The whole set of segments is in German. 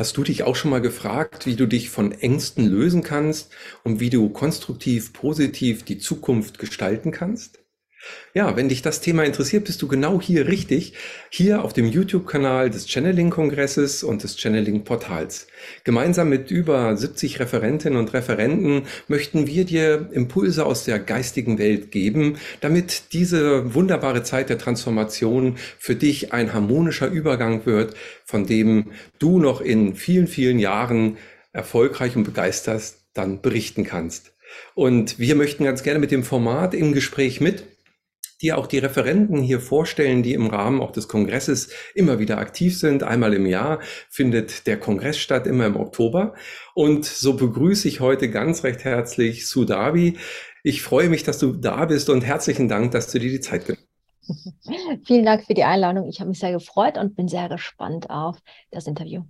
Hast du dich auch schon mal gefragt, wie du dich von Ängsten lösen kannst und wie du konstruktiv, positiv die Zukunft gestalten kannst? Ja, wenn dich das Thema interessiert, bist du genau hier richtig, hier auf dem YouTube-Kanal des Channeling-Kongresses und des Channeling-Portals. Gemeinsam mit über 70 Referentinnen und Referenten möchten wir dir Impulse aus der geistigen Welt geben, damit diese wunderbare Zeit der Transformation für dich ein harmonischer Übergang wird, von dem du noch in vielen, vielen Jahren erfolgreich und begeistert dann berichten kannst. Und wir möchten ganz gerne mit dem Format im Gespräch mit die auch die Referenten hier vorstellen, die im Rahmen auch des Kongresses immer wieder aktiv sind. Einmal im Jahr findet der Kongress statt, immer im Oktober. Und so begrüße ich heute ganz recht herzlich Sudabi. Ich freue mich, dass du da bist und herzlichen Dank, dass du dir die Zeit genommen hast. Vielen Dank für die Einladung. Ich habe mich sehr gefreut und bin sehr gespannt auf das Interview.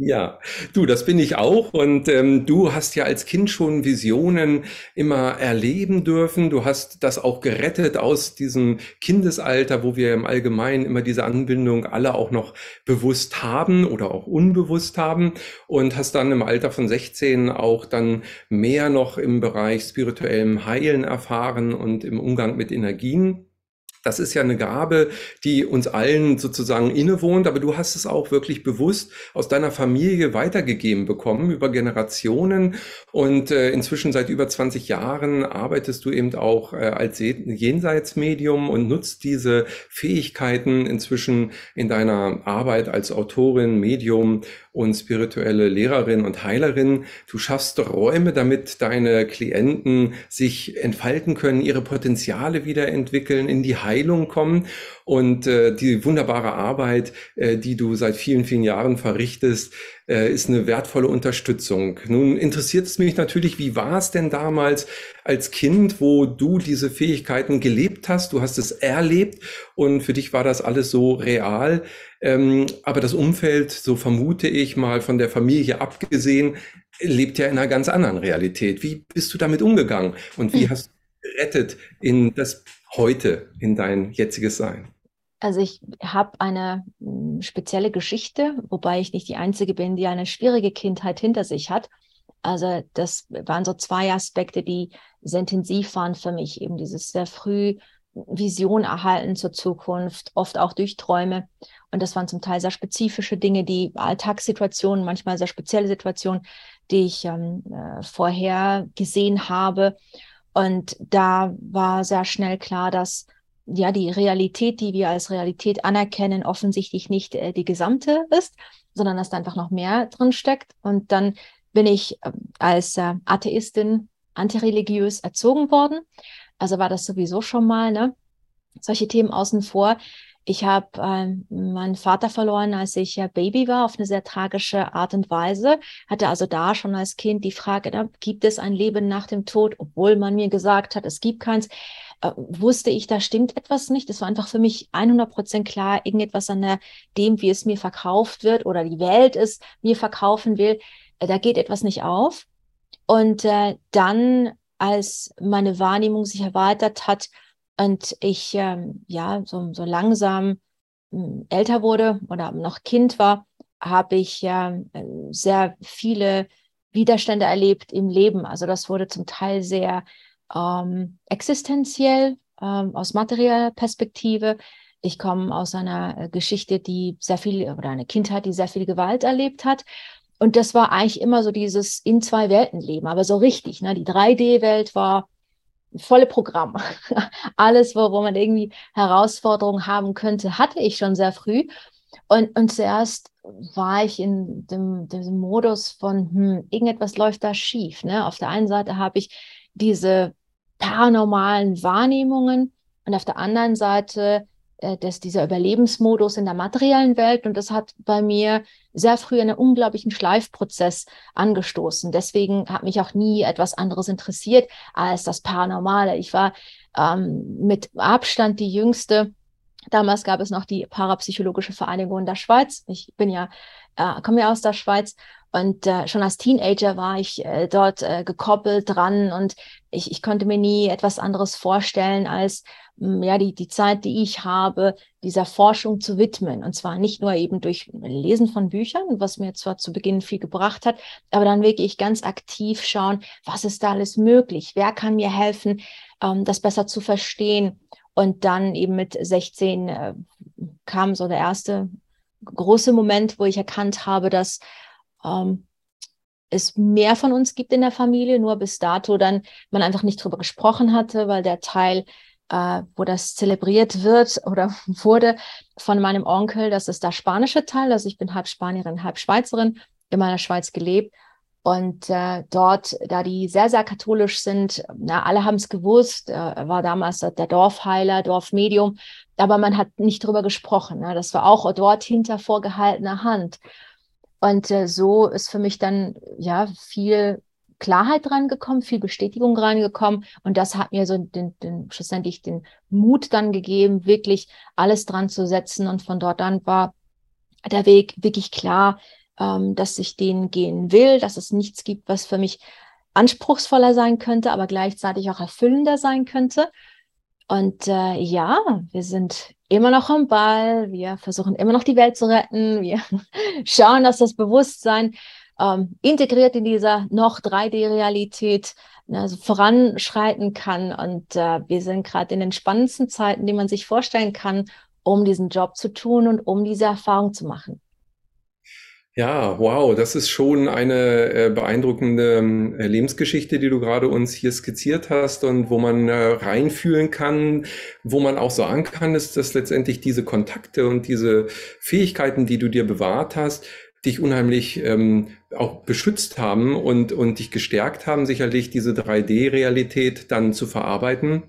Ja, du, das bin ich auch. Und ähm, du hast ja als Kind schon Visionen immer erleben dürfen. Du hast das auch gerettet aus diesem Kindesalter, wo wir im Allgemeinen immer diese Anbindung alle auch noch bewusst haben oder auch unbewusst haben. Und hast dann im Alter von 16 auch dann mehr noch im Bereich spirituellem Heilen erfahren und im Umgang mit Energien. Das ist ja eine Gabe, die uns allen sozusagen innewohnt, aber du hast es auch wirklich bewusst aus deiner Familie weitergegeben bekommen über Generationen und äh, inzwischen seit über 20 Jahren arbeitest du eben auch äh, als Jenseitsmedium und nutzt diese Fähigkeiten inzwischen in deiner Arbeit als Autorin, Medium und spirituelle Lehrerin und Heilerin. Du schaffst Räume, damit deine Klienten sich entfalten können, ihre Potenziale wieder entwickeln, in die Heilung kommen und äh, die wunderbare Arbeit, äh, die du seit vielen, vielen Jahren verrichtest, äh, ist eine wertvolle Unterstützung. Nun interessiert es mich natürlich, wie war es denn damals als Kind, wo du diese Fähigkeiten gelebt hast? Du hast es erlebt und für dich war das alles so real. Ähm, aber das Umfeld, so vermute ich mal von der Familie abgesehen, lebt ja in einer ganz anderen Realität. Wie bist du damit umgegangen und wie hm. hast du gerettet in das heute, in dein jetziges Sein? Also ich habe eine hm, spezielle Geschichte, wobei ich nicht die Einzige bin, die eine schwierige Kindheit hinter sich hat. Also das waren so zwei Aspekte, die sehr intensiv waren für mich. Eben dieses sehr früh Vision erhalten zur Zukunft, oft auch durch Träume. Und das waren zum Teil sehr spezifische Dinge, die Alltagssituationen, manchmal sehr spezielle Situationen, die ich ähm, äh, vorher gesehen habe. Und da war sehr schnell klar, dass ja die Realität, die wir als Realität anerkennen, offensichtlich nicht äh, die gesamte ist, sondern dass da einfach noch mehr drin steckt. Und dann bin ich äh, als äh, Atheistin antireligiös erzogen worden. Also war das sowieso schon mal, ne? Solche Themen außen vor. Ich habe äh, meinen Vater verloren, als ich äh, Baby war, auf eine sehr tragische Art und Weise. Hatte also da schon als Kind die Frage, na, gibt es ein Leben nach dem Tod, obwohl man mir gesagt hat, es gibt keins äh, wusste ich, da stimmt etwas nicht. Es war einfach für mich 100 Prozent klar, irgendetwas an der, dem, wie es mir verkauft wird oder die Welt es mir verkaufen will, äh, da geht etwas nicht auf. Und äh, dann, als meine Wahrnehmung sich erweitert hat und ich ähm, ja so, so langsam äh, älter wurde oder noch Kind war, habe ich äh, sehr viele Widerstände erlebt im Leben. Also das wurde zum Teil sehr ähm, existenziell, ähm, aus materieller Perspektive. Ich komme aus einer äh, Geschichte, die sehr viel, oder eine Kindheit, die sehr viel Gewalt erlebt hat. Und das war eigentlich immer so dieses in zwei Welten leben, aber so richtig. Ne? Die 3D-Welt war volle Programm. Alles, wo, wo man irgendwie Herausforderungen haben könnte, hatte ich schon sehr früh. Und, und zuerst war ich in dem, dem Modus von, hm, irgendetwas läuft da schief. Ne? Auf der einen Seite habe ich diese paranormalen Wahrnehmungen und auf der anderen Seite dass dieser Überlebensmodus in der materiellen Welt und das hat bei mir sehr früh einen unglaublichen Schleifprozess angestoßen. Deswegen hat mich auch nie etwas anderes interessiert als das Paranormale. Ich war ähm, mit Abstand die jüngste Damals gab es noch die Parapsychologische Vereinigung der Schweiz. Ich bin ja, äh, komme ja aus der Schweiz und äh, schon als Teenager war ich äh, dort äh, gekoppelt dran und ich, ich konnte mir nie etwas anderes vorstellen, als mh, hm, ja die, die Zeit, die ich habe, dieser Forschung zu widmen. Und zwar nicht nur eben durch Lesen von Büchern, was mir zwar zu Beginn viel gebracht hat, aber dann wirklich ganz aktiv schauen, was ist da alles möglich, wer kann mir helfen, ähm, das besser zu verstehen. Und dann eben mit 16 äh, kam so der erste große Moment, wo ich erkannt habe, dass ähm, es mehr von uns gibt in der Familie, nur bis dato dann man einfach nicht drüber gesprochen hatte, weil der Teil, äh, wo das zelebriert wird oder wurde von meinem Onkel, das ist der spanische Teil. Also ich bin halb Spanierin, halb Schweizerin, in meiner Schweiz gelebt. Und äh, dort, da die sehr, sehr katholisch sind, na, alle haben es gewusst, äh, war damals der Dorfheiler, Dorfmedium, aber man hat nicht drüber gesprochen. Ne? Das war auch dort hinter vorgehaltener Hand. Und äh, so ist für mich dann ja viel Klarheit reingekommen, viel Bestätigung reingekommen. Und das hat mir so den, den, schlussendlich den Mut dann gegeben, wirklich alles dran zu setzen. Und von dort an war der Weg wirklich klar, ähm, dass ich den gehen will, dass es nichts gibt, was für mich anspruchsvoller sein könnte, aber gleichzeitig auch erfüllender sein könnte. Und äh, ja, wir sind immer noch am Ball, wir versuchen immer noch die Welt zu retten, wir schauen, dass das Bewusstsein ähm, integriert in dieser noch 3D-Realität also voranschreiten kann. Und äh, wir sind gerade in den spannendsten Zeiten, die man sich vorstellen kann, um diesen Job zu tun und um diese Erfahrung zu machen. Ja, wow, das ist schon eine äh, beeindruckende äh, Lebensgeschichte, die du gerade uns hier skizziert hast und wo man äh, reinfühlen kann, wo man auch sagen kann, ist, dass letztendlich diese Kontakte und diese Fähigkeiten, die du dir bewahrt hast, dich unheimlich ähm, auch beschützt haben und, und dich gestärkt haben, sicherlich diese 3D-Realität dann zu verarbeiten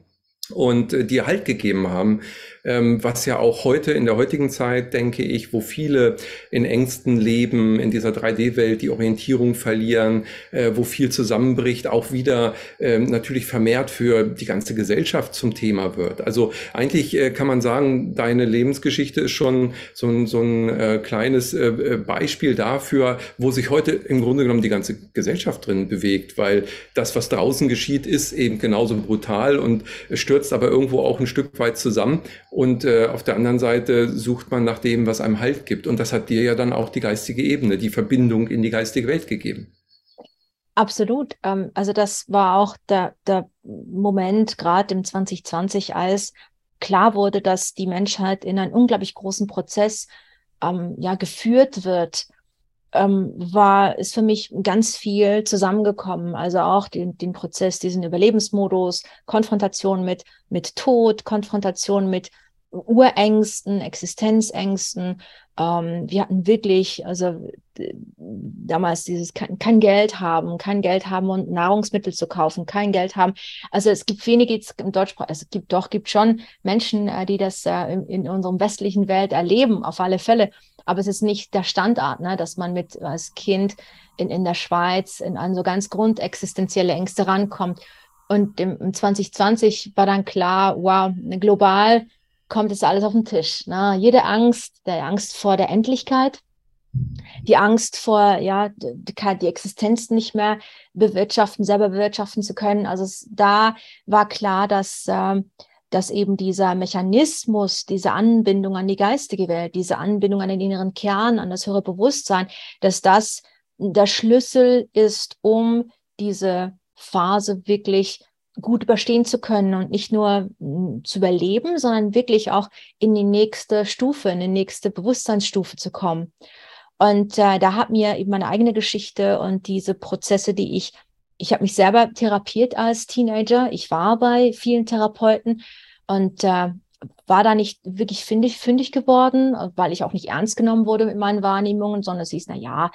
und äh, dir Halt gegeben haben, ähm, was ja auch heute in der heutigen Zeit, denke ich, wo viele in Ängsten leben, in dieser 3D-Welt die Orientierung verlieren, äh, wo viel zusammenbricht, auch wieder ähm, natürlich vermehrt für die ganze Gesellschaft zum Thema wird. Also eigentlich äh, kann man sagen, deine Lebensgeschichte ist schon so ein, so ein äh, kleines Beispiel dafür, wo sich heute im Grunde genommen die ganze Gesellschaft drin bewegt, weil das, was draußen geschieht, ist eben genauso brutal und stürzt aber irgendwo auch ein Stück weit zusammen. Äh, auf der anderen Seite sucht man nach dem, was einem Halt gibt. Und das hat dir ja dann auch die geistige Ebene, die Verbindung in die geistige Welt gegeben. Absolut. Ähm, also das war auch der, der Moment, gerade im 2020, als klar wurde, dass die Menschheit in einen unglaublich großen Prozess ähm, ja, geführt wird, ähm, war, ist für mich ganz viel zusammengekommen. Also auch den, den Prozess, diesen Überlebensmodus, Konfrontation mit, mit Tod, Konfrontation mit Urängsten, Existenzängsten. Ähm, wir hatten wirklich, also damals dieses kein, kein, Geld haben, kein Geld haben und Nahrungsmittel zu kaufen, kein Geld haben. Also es gibt wenige im Deutschsprach, es gibt doch, gibt schon Menschen, äh, die das äh, in, in unserem westlichen Welt erleben, auf alle Fälle. Aber es ist nicht der Standard, ne, dass man mit als Kind in, in der Schweiz in an so ganz grundexistenzielle Ängste rankommt. Und im, im 2020 war dann klar, wow, global kommt es alles auf den Tisch. Ne? Jede Angst, der Angst vor der Endlichkeit, die Angst vor, ja, die, die Existenz nicht mehr bewirtschaften, selber bewirtschaften zu können. Also es, da war klar, dass, äh, dass eben dieser Mechanismus, diese Anbindung an die geistige Welt, diese Anbindung an den inneren Kern, an das höhere Bewusstsein, dass das der Schlüssel ist, um diese Phase wirklich gut überstehen zu können und nicht nur hm, zu überleben, sondern wirklich auch in die nächste Stufe, in die nächste Bewusstseinsstufe zu kommen. Und äh, da hat mir eben meine eigene Geschichte und diese Prozesse, die ich, ich habe mich selber therapiert als Teenager. Ich war bei vielen Therapeuten und äh, war da nicht wirklich fündig, fündig geworden, weil ich auch nicht ernst genommen wurde mit meinen Wahrnehmungen, sondern es hieß, na ja,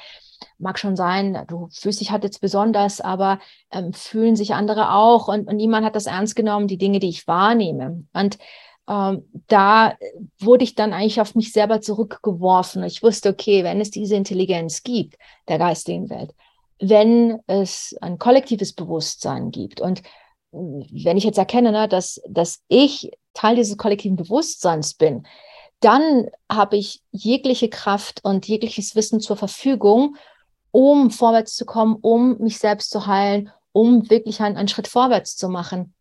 mag schon sein, du fühlst dich halt jetzt besonders, aber ähm, fühlen sich andere auch und, und niemand hat das ernst genommen, die Dinge, die ich wahrnehme. Und ähm, da wurde ich dann eigentlich auf mich selber zurückgeworfen. Ich wusste, okay, wenn es diese Intelligenz gibt, der geistigen Welt, wenn es ein kollektives Bewusstsein gibt und wenn ich jetzt erkenne, ne, dass, dass ich Teil dieses kollektiven Bewusstseins bin, dann habe ich jegliche Kraft und jegliches Wissen zur Verfügung, um vorwärts zu kommen, um mich selbst zu heilen, um wirklich einen, einen Schritt vorwärts zu machen.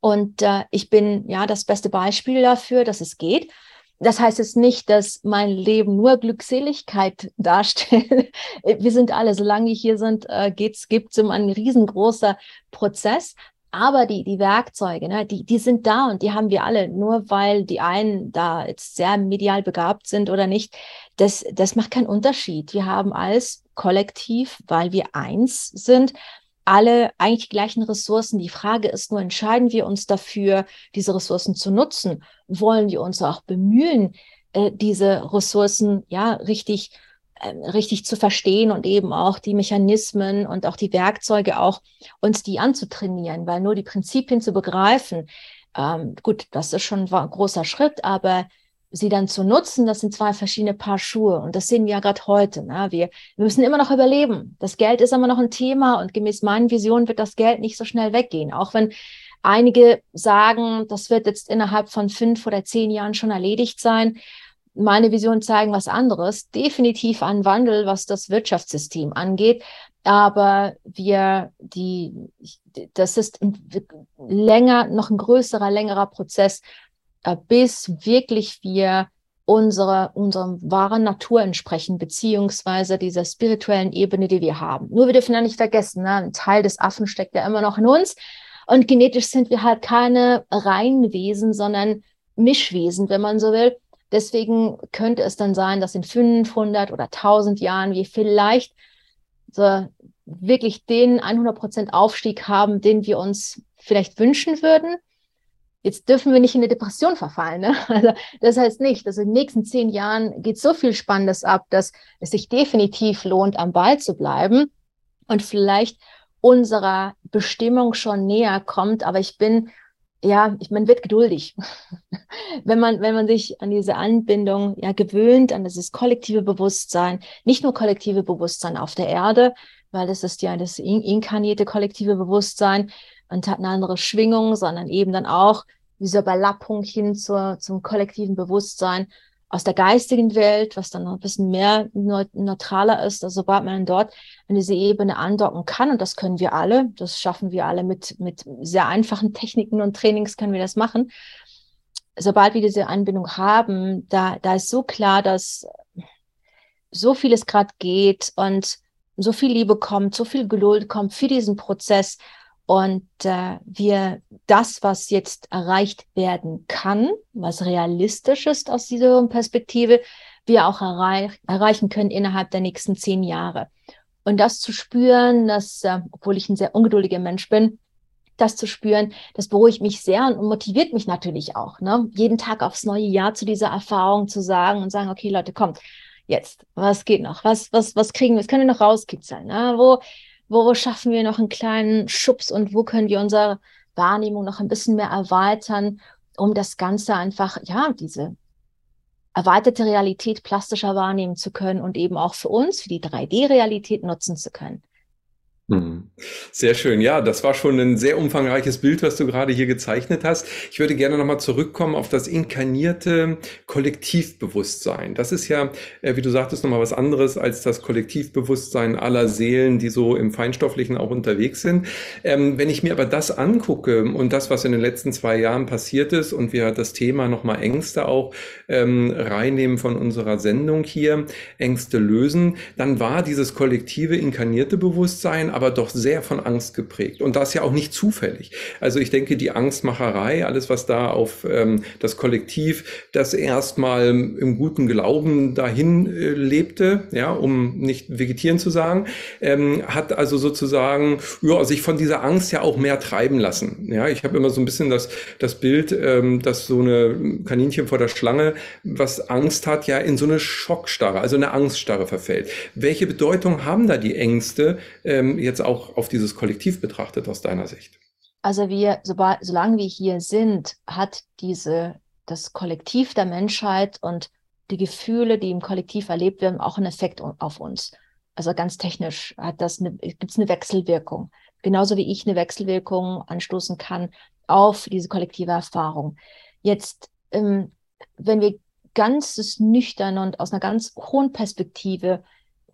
Und äh, ich bin ja das beste Beispiel dafür, dass es geht. Das heißt jetzt nicht, dass mein Leben nur Glückseligkeit darstellt. Wir sind alle, solange wir hier sind, äh, gibt es immer ein riesengroßer Prozess. Aber die, die Werkzeuge, ne, die, die sind da und die haben wir alle. Nur weil die einen da jetzt sehr medial begabt sind oder nicht, das, das macht keinen Unterschied. Wir haben als Kollektiv, weil wir eins sind, alle eigentlich die gleichen Ressourcen. Die Frage ist nur, entscheiden wir uns dafür, diese Ressourcen zu nutzen? Wollen wir uns auch bemühen, äh, diese Ressourcen ja richtig äh, richtig zu verstehen und eben auch die Mechanismen und auch die Werkzeuge auch uns die anzutrainieren, weil nur die Prinzipien zu begreifen, ähm, gut, das ist schon ein großer Schritt, aber sie dann zu nutzen, das sind zwei verschiedene Paar Schuhe. Und das sehen wir ja gerade heute. Ne? Wir, wir müssen immer noch überleben. Das Geld ist immer noch ein Thema und gemäß meinen Visionen wird das Geld nicht so schnell weggehen. Auch wenn einige sagen, das wird jetzt innerhalb von fünf oder zehn Jahren schon erledigt sein. Meine Visionen zeigen was anderes. Definitiv ein Wandel, was das Wirtschaftssystem angeht. Aber wir, die, das ist länger, noch ein größerer, längerer Prozess, äh, bis wirklich wir unsere, unserer wahren Natur entsprechen, beziehungsweise dieser spirituellen Ebene, die wir haben. Nur wir dürfen ja nicht vergessen, ne? ein Teil des Affen steckt ja immer noch in uns. Und genetisch sind wir halt keine Reinwesen, sondern Mischwesen, wenn man so will. Deswegen könnte es dann sein, dass in 500 oder 1000 Jahren wir vielleicht so wirklich den 100% Aufstieg haben, den wir uns vielleicht wünschen würden. Jetzt dürfen wir nicht in eine Depression verfallen. Ne? Also das heißt nicht, dass in den nächsten zehn Jahren geht so viel Spannendes ab, dass es sich definitiv lohnt, am Ball zu bleiben und vielleicht unserer Bestimmung schon näher kommt. Aber ich bin, ja, ich, man wird geduldig. wenn man, wenn man sich an diese Anbindung ja gewöhnt, an dieses kollektive Bewusstsein, nicht nur kollektive Bewusstsein auf der Erde, weil das ist ja das inkarnierte kollektive Bewusstsein, und hat eine andere Schwingung, sondern eben dann auch diese Überlappung hin zur, zum kollektiven Bewusstsein aus der geistigen Welt, was dann noch ein bisschen mehr neutraler ist, also sobald man dort an diese Ebene andocken kann, und das können wir alle, das schaffen wir alle mit, mit sehr einfachen Techniken und Trainings können wir das machen. Sobald wir diese Anbindung haben, da, da ist so klar, dass so vieles gerade geht und so viel Liebe kommt, so viel Geduld kommt für diesen Prozess und äh, wir das, was jetzt erreicht werden kann, was realistisch ist aus dieser Perspektive, wir auch erreich erreichen können innerhalb der nächsten zehn Jahre. Und das zu spüren, dass, äh, obwohl ich ein sehr ungeduldiger Mensch bin, das zu spüren, das beruhigt mich sehr und motiviert mich natürlich auch, ne? jeden Tag aufs neue Jahr zu dieser Erfahrung zu sagen und sagen, okay, Leute, kommt, jetzt, was geht noch? Was, was, was kriegen wir? Was können wir noch rauskitzeln? Ne? Wo, wo schaffen wir noch einen kleinen Schubs und wo können wir unsere Wahrnehmung noch ein bisschen mehr erweitern, um das Ganze einfach, ja, diese erweiterte Realität plastischer wahrnehmen zu können und eben auch für uns, für die 3D-Realität nutzen zu können. Mhm. Sehr schön. Ja, das war schon ein sehr umfangreiches Bild, was du gerade hier gezeichnet hast. Ich würde gerne nochmal zurückkommen auf das inkarnierte Kollektivbewusstsein. Das ist ja, äh, wie du sagtest, nochmal was anderes als das Kollektivbewusstsein aller Seelen, die so im Feinstofflichen auch unterwegs sind. Ähm, wenn ich mir aber das angucke und das, was in den letzten zwei Jahren passiert ist und wir das Thema nochmal Ängste auch ähm, reinnehmen von unserer Sendung hier, Ängste lösen, dann war dieses kollektive inkarnierte Bewusstsein aber doch sehr von Angst geprägt. Und das ja auch nicht zufällig. Also ich denke, die Angstmacherei, alles, was da auf ähm, das Kollektiv, das erstmal im guten Glauben dahin äh, lebte, ja, um nicht vegetieren zu sagen, ähm, hat also sozusagen ja, sich von dieser Angst ja auch mehr treiben lassen. Ja, ich habe immer so ein bisschen das, das Bild, ähm, dass so eine Kaninchen vor der Schlange, was Angst hat, ja in so eine Schockstarre, also eine Angststarre verfällt. Welche Bedeutung haben da die Ängste ähm, jetzt auch auf dieses Kollektiv betrachtet aus deiner Sicht? Also wir, sobald, solange wir hier sind, hat diese, das Kollektiv der Menschheit und die Gefühle, die im Kollektiv erlebt werden, auch einen Effekt auf uns. Also ganz technisch hat das eine, gibt es eine Wechselwirkung. Genauso wie ich eine Wechselwirkung anstoßen kann auf diese kollektive Erfahrung. Jetzt, ähm, wenn wir ganz nüchtern und aus einer ganz hohen Perspektive,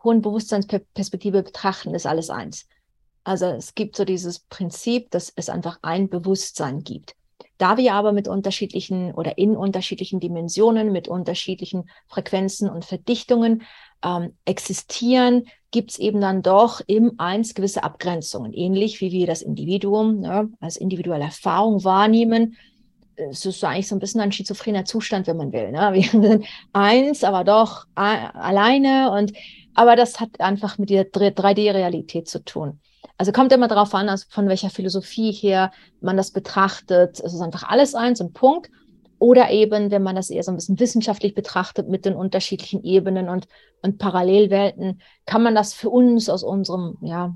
hohen Bewusstseinsperspektive betrachten, ist alles eins. Also es gibt so dieses Prinzip, dass es einfach ein Bewusstsein gibt. Da wir aber mit unterschiedlichen oder in unterschiedlichen Dimensionen, mit unterschiedlichen Frequenzen und Verdichtungen ähm, existieren, gibt es eben dann doch im Eins gewisse Abgrenzungen. Ähnlich wie wir das Individuum ne, als individuelle Erfahrung wahrnehmen. Es ist eigentlich so ein bisschen ein schizophrener Zustand, wenn man will. Ne? Wir sind eins, aber doch alleine. Und, aber das hat einfach mit dieser 3D-Realität zu tun. Also kommt immer darauf an, also von welcher Philosophie her man das betrachtet. Es ist einfach alles eins und Punkt. Oder eben, wenn man das eher so ein bisschen wissenschaftlich betrachtet mit den unterschiedlichen Ebenen und, und Parallelwelten, kann man das für uns aus unserem ja,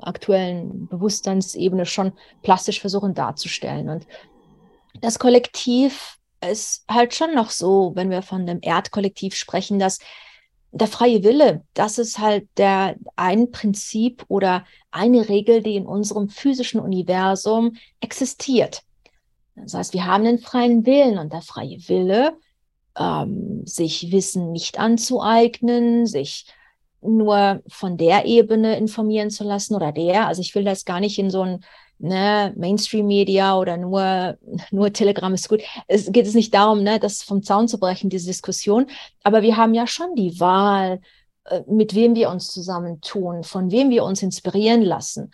aktuellen Bewusstseinsebene schon plastisch versuchen darzustellen. Und das Kollektiv ist halt schon noch so, wenn wir von dem Erdkollektiv sprechen, dass der freie Wille, das ist halt der ein Prinzip oder eine Regel, die in unserem physischen Universum existiert. Das heißt, wir haben den freien Willen und der freie Wille, ähm, sich Wissen nicht anzueignen, sich nur von der Ebene informieren zu lassen oder der. Also ich will das gar nicht in so ein ne, Mainstream-Media oder nur, nur Telegram ist gut. Es geht es nicht darum, ne, das vom Zaun zu brechen, diese Diskussion. Aber wir haben ja schon die Wahl, äh, mit wem wir uns zusammentun, von wem wir uns inspirieren lassen.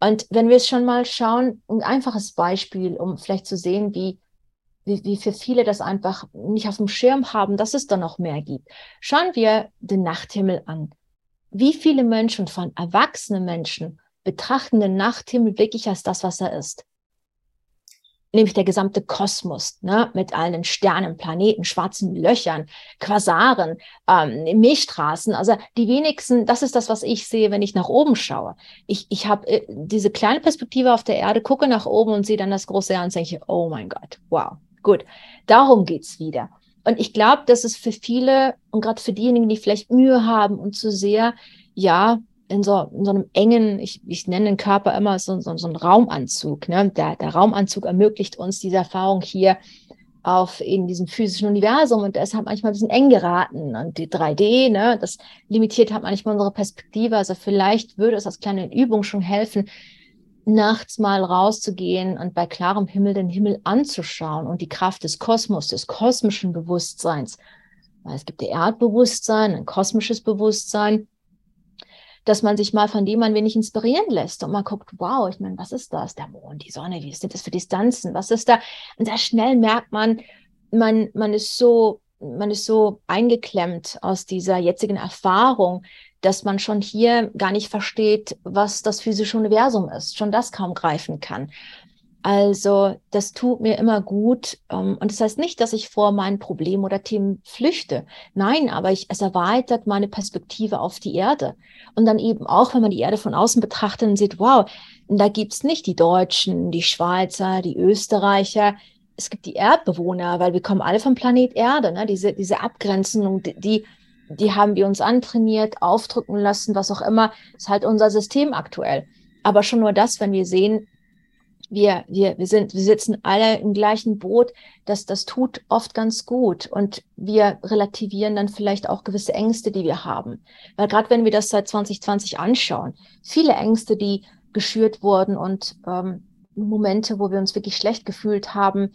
Und wenn wir es schon mal schauen, ein einfaches Beispiel, um vielleicht zu sehen, wie, wie, wie für viele das einfach nicht auf dem Schirm haben, dass es da noch mehr gibt. Schauen wir den Nachthimmel an. Wie viele Menschen, von erwachsenen Menschen, betrachten den Nachthimmel wirklich als das, was er ist. Nämlich der gesamte Kosmos, ne, mit allen Sternen, Planeten, schwarzen Löchern, Quasaren, ähm, Milchstraßen. Also die wenigsten, das ist das, was ich sehe, wenn ich nach oben schaue. Ich, ich habe äh, diese kleine Perspektive auf der Erde, gucke nach oben und sehe dann das große Jahr und denke, oh mein Gott, wow, gut. Darum geht's wieder. Und ich glaube, dass es für viele und gerade für diejenigen, die vielleicht Mühe haben und zu sehr, ja, in so, in so einem engen, ich, ich nenne den Körper immer so, so, so einen Raumanzug. Ne? Der, der Raumanzug ermöglicht uns diese Erfahrung hier auf in diesem physischen Universum und halt manchmal ein bisschen eng geraten und die 3D, ne, das limitiert halt manchmal unsere Perspektive. Also vielleicht würde es als kleine Übung schon helfen, nachts mal rauszugehen und bei klarem Himmel den Himmel anzuschauen und die Kraft des Kosmos, des kosmischen Bewusstseins. Weil es gibt der Erdbewusstsein, ein kosmisches Bewusstsein dass man sich mal von dem ein wenig inspirieren lässt und mal guckt, wow, ich meine, was ist das? Der Mond, die Sonne, wie sind das für Distanzen? Was ist da? Und sehr schnell merkt man, man, man ist so, man ist so eingeklemmt aus dieser jetzigen Erfahrung, dass man schon hier gar nicht versteht, was das physische Universum ist, schon das kaum greifen kann. Also das tut mir immer gut. Ähm, und das heißt nicht, dass ich vor meinen Problemen oder Themen flüchte. Nein, aber ich, es erweitert meine Perspektive auf die Erde. Und dann eben auch, wenn man die Erde von außen betrachtet und sieht, wow, da gibt's nicht die Deutschen, die Schweizer, die Österreicher. Es gibt die Erdbewohner, weil wir kommen alle vom Planet Erde. Ne? Diese, diese Abgrenzung, die, die haben wir uns antrainiert, aufdrücken lassen, was auch immer. Ist halt unser System aktuell. Aber schon nur das, wenn wir sehen, wir, wir, wir, sind, wir sitzen alle im gleichen Boot, das, das tut oft ganz gut. Und wir relativieren dann vielleicht auch gewisse Ängste, die wir haben. Weil gerade wenn wir das seit 2020 anschauen, viele Ängste, die geschürt wurden und ähm, Momente, wo wir uns wirklich schlecht gefühlt haben,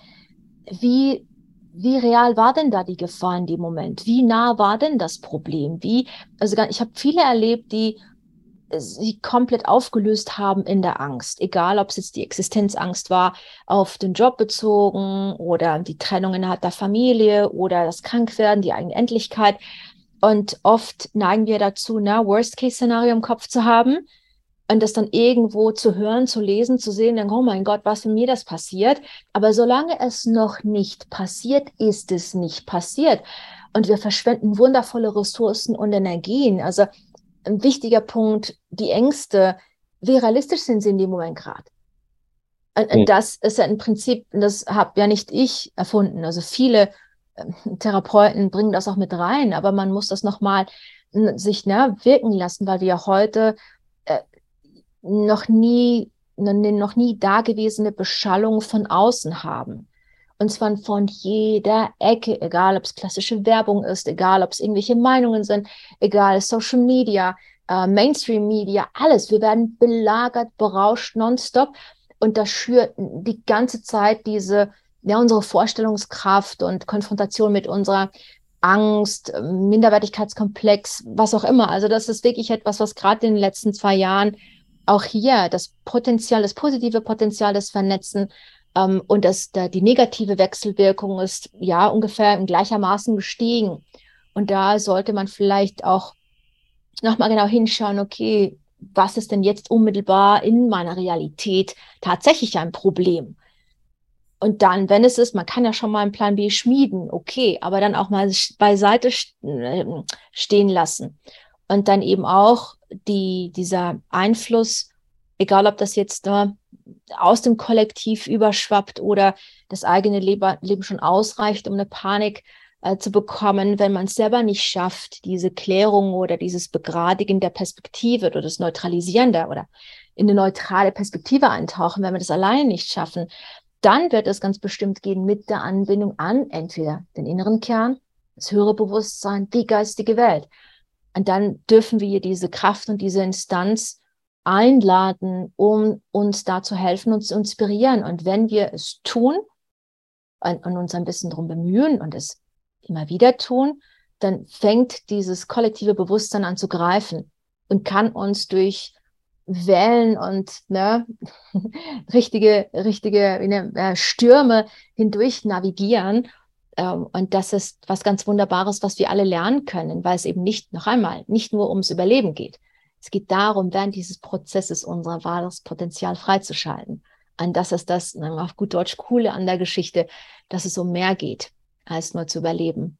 wie, wie real war denn da die Gefahr in dem Moment? Wie nah war denn das Problem? Wie, also ich habe viele erlebt, die sie komplett aufgelöst haben in der Angst. Egal, ob es jetzt die Existenzangst war, auf den Job bezogen oder die Trennung innerhalb der Familie oder das Krankwerden, die eigene Endlichkeit. Und oft neigen wir dazu, ne, Worst-Case-Szenario im Kopf zu haben und das dann irgendwo zu hören, zu lesen, zu sehen, dann, oh mein Gott, was für mir das passiert. Aber solange es noch nicht passiert, ist es nicht passiert. Und wir verschwenden wundervolle Ressourcen und Energien. Also ein wichtiger Punkt, die Ängste, wie realistisch sind sie in dem Moment gerade? Und, das ist ja im Prinzip, das habe ja nicht ich erfunden. Also viele äh, Therapeuten bringen das auch mit rein, aber man muss das nochmal sich ne, wirken lassen, weil wir ja heute äh, noch nie eine noch nie dagewesene Beschallung von außen haben. Und zwar von jeder Ecke, egal ob es klassische Werbung ist, egal ob es irgendwelche Meinungen sind, egal Social Media, äh, Mainstream Media, alles. Wir werden belagert, berauscht nonstop. Und das schürt die ganze Zeit diese, ja, unsere Vorstellungskraft und Konfrontation mit unserer Angst, Minderwertigkeitskomplex, was auch immer. Also das ist wirklich etwas, was gerade in den letzten zwei Jahren auch hier das Potenzial, das positive Potenzial des Vernetzen ähm, und das, da, die negative Wechselwirkung ist ja ungefähr in gleichermaßen gestiegen. Und da sollte man vielleicht auch nochmal genau hinschauen, okay, was ist denn jetzt unmittelbar in meiner Realität tatsächlich ein Problem? Und dann, wenn es ist, man kann ja schon mal einen Plan B schmieden, okay, aber dann auch mal beiseite äh, stehen lassen. Und dann eben auch die, dieser Einfluss, egal ob das jetzt nur aus dem Kollektiv überschwappt oder das eigene Leben schon ausreicht, um eine Panik äh, zu bekommen, wenn man es selber nicht schafft, diese Klärung oder dieses Begradigen der Perspektive oder das Neutralisieren der oder in eine neutrale Perspektive eintauchen, wenn wir das alleine nicht schaffen, dann wird es ganz bestimmt gehen mit der Anbindung an entweder den inneren Kern, das höhere Bewusstsein, die geistige Welt. Und dann dürfen wir diese Kraft und diese Instanz einladen, um uns da zu helfen und zu inspirieren. Und wenn wir es tun und, uns ein bisschen darum bemühen und es immer wieder tun, dann fängt dieses kollektive Bewusstsein an zu greifen und kann uns durch Wellen und ne, richtige, richtige ne, Stürme hindurch navigieren. Ähm, und das ist was ganz Wunderbares, was wir alle lernen können, weil es eben nicht, noch einmal, nicht nur ums Überleben geht. Es geht darum, während dieses Prozesses unser wahres Potenzial freizuschalten. Und das ist das, auf gut Deutsch, coole an der Geschichte, dass es um mehr geht, als nur zu überleben.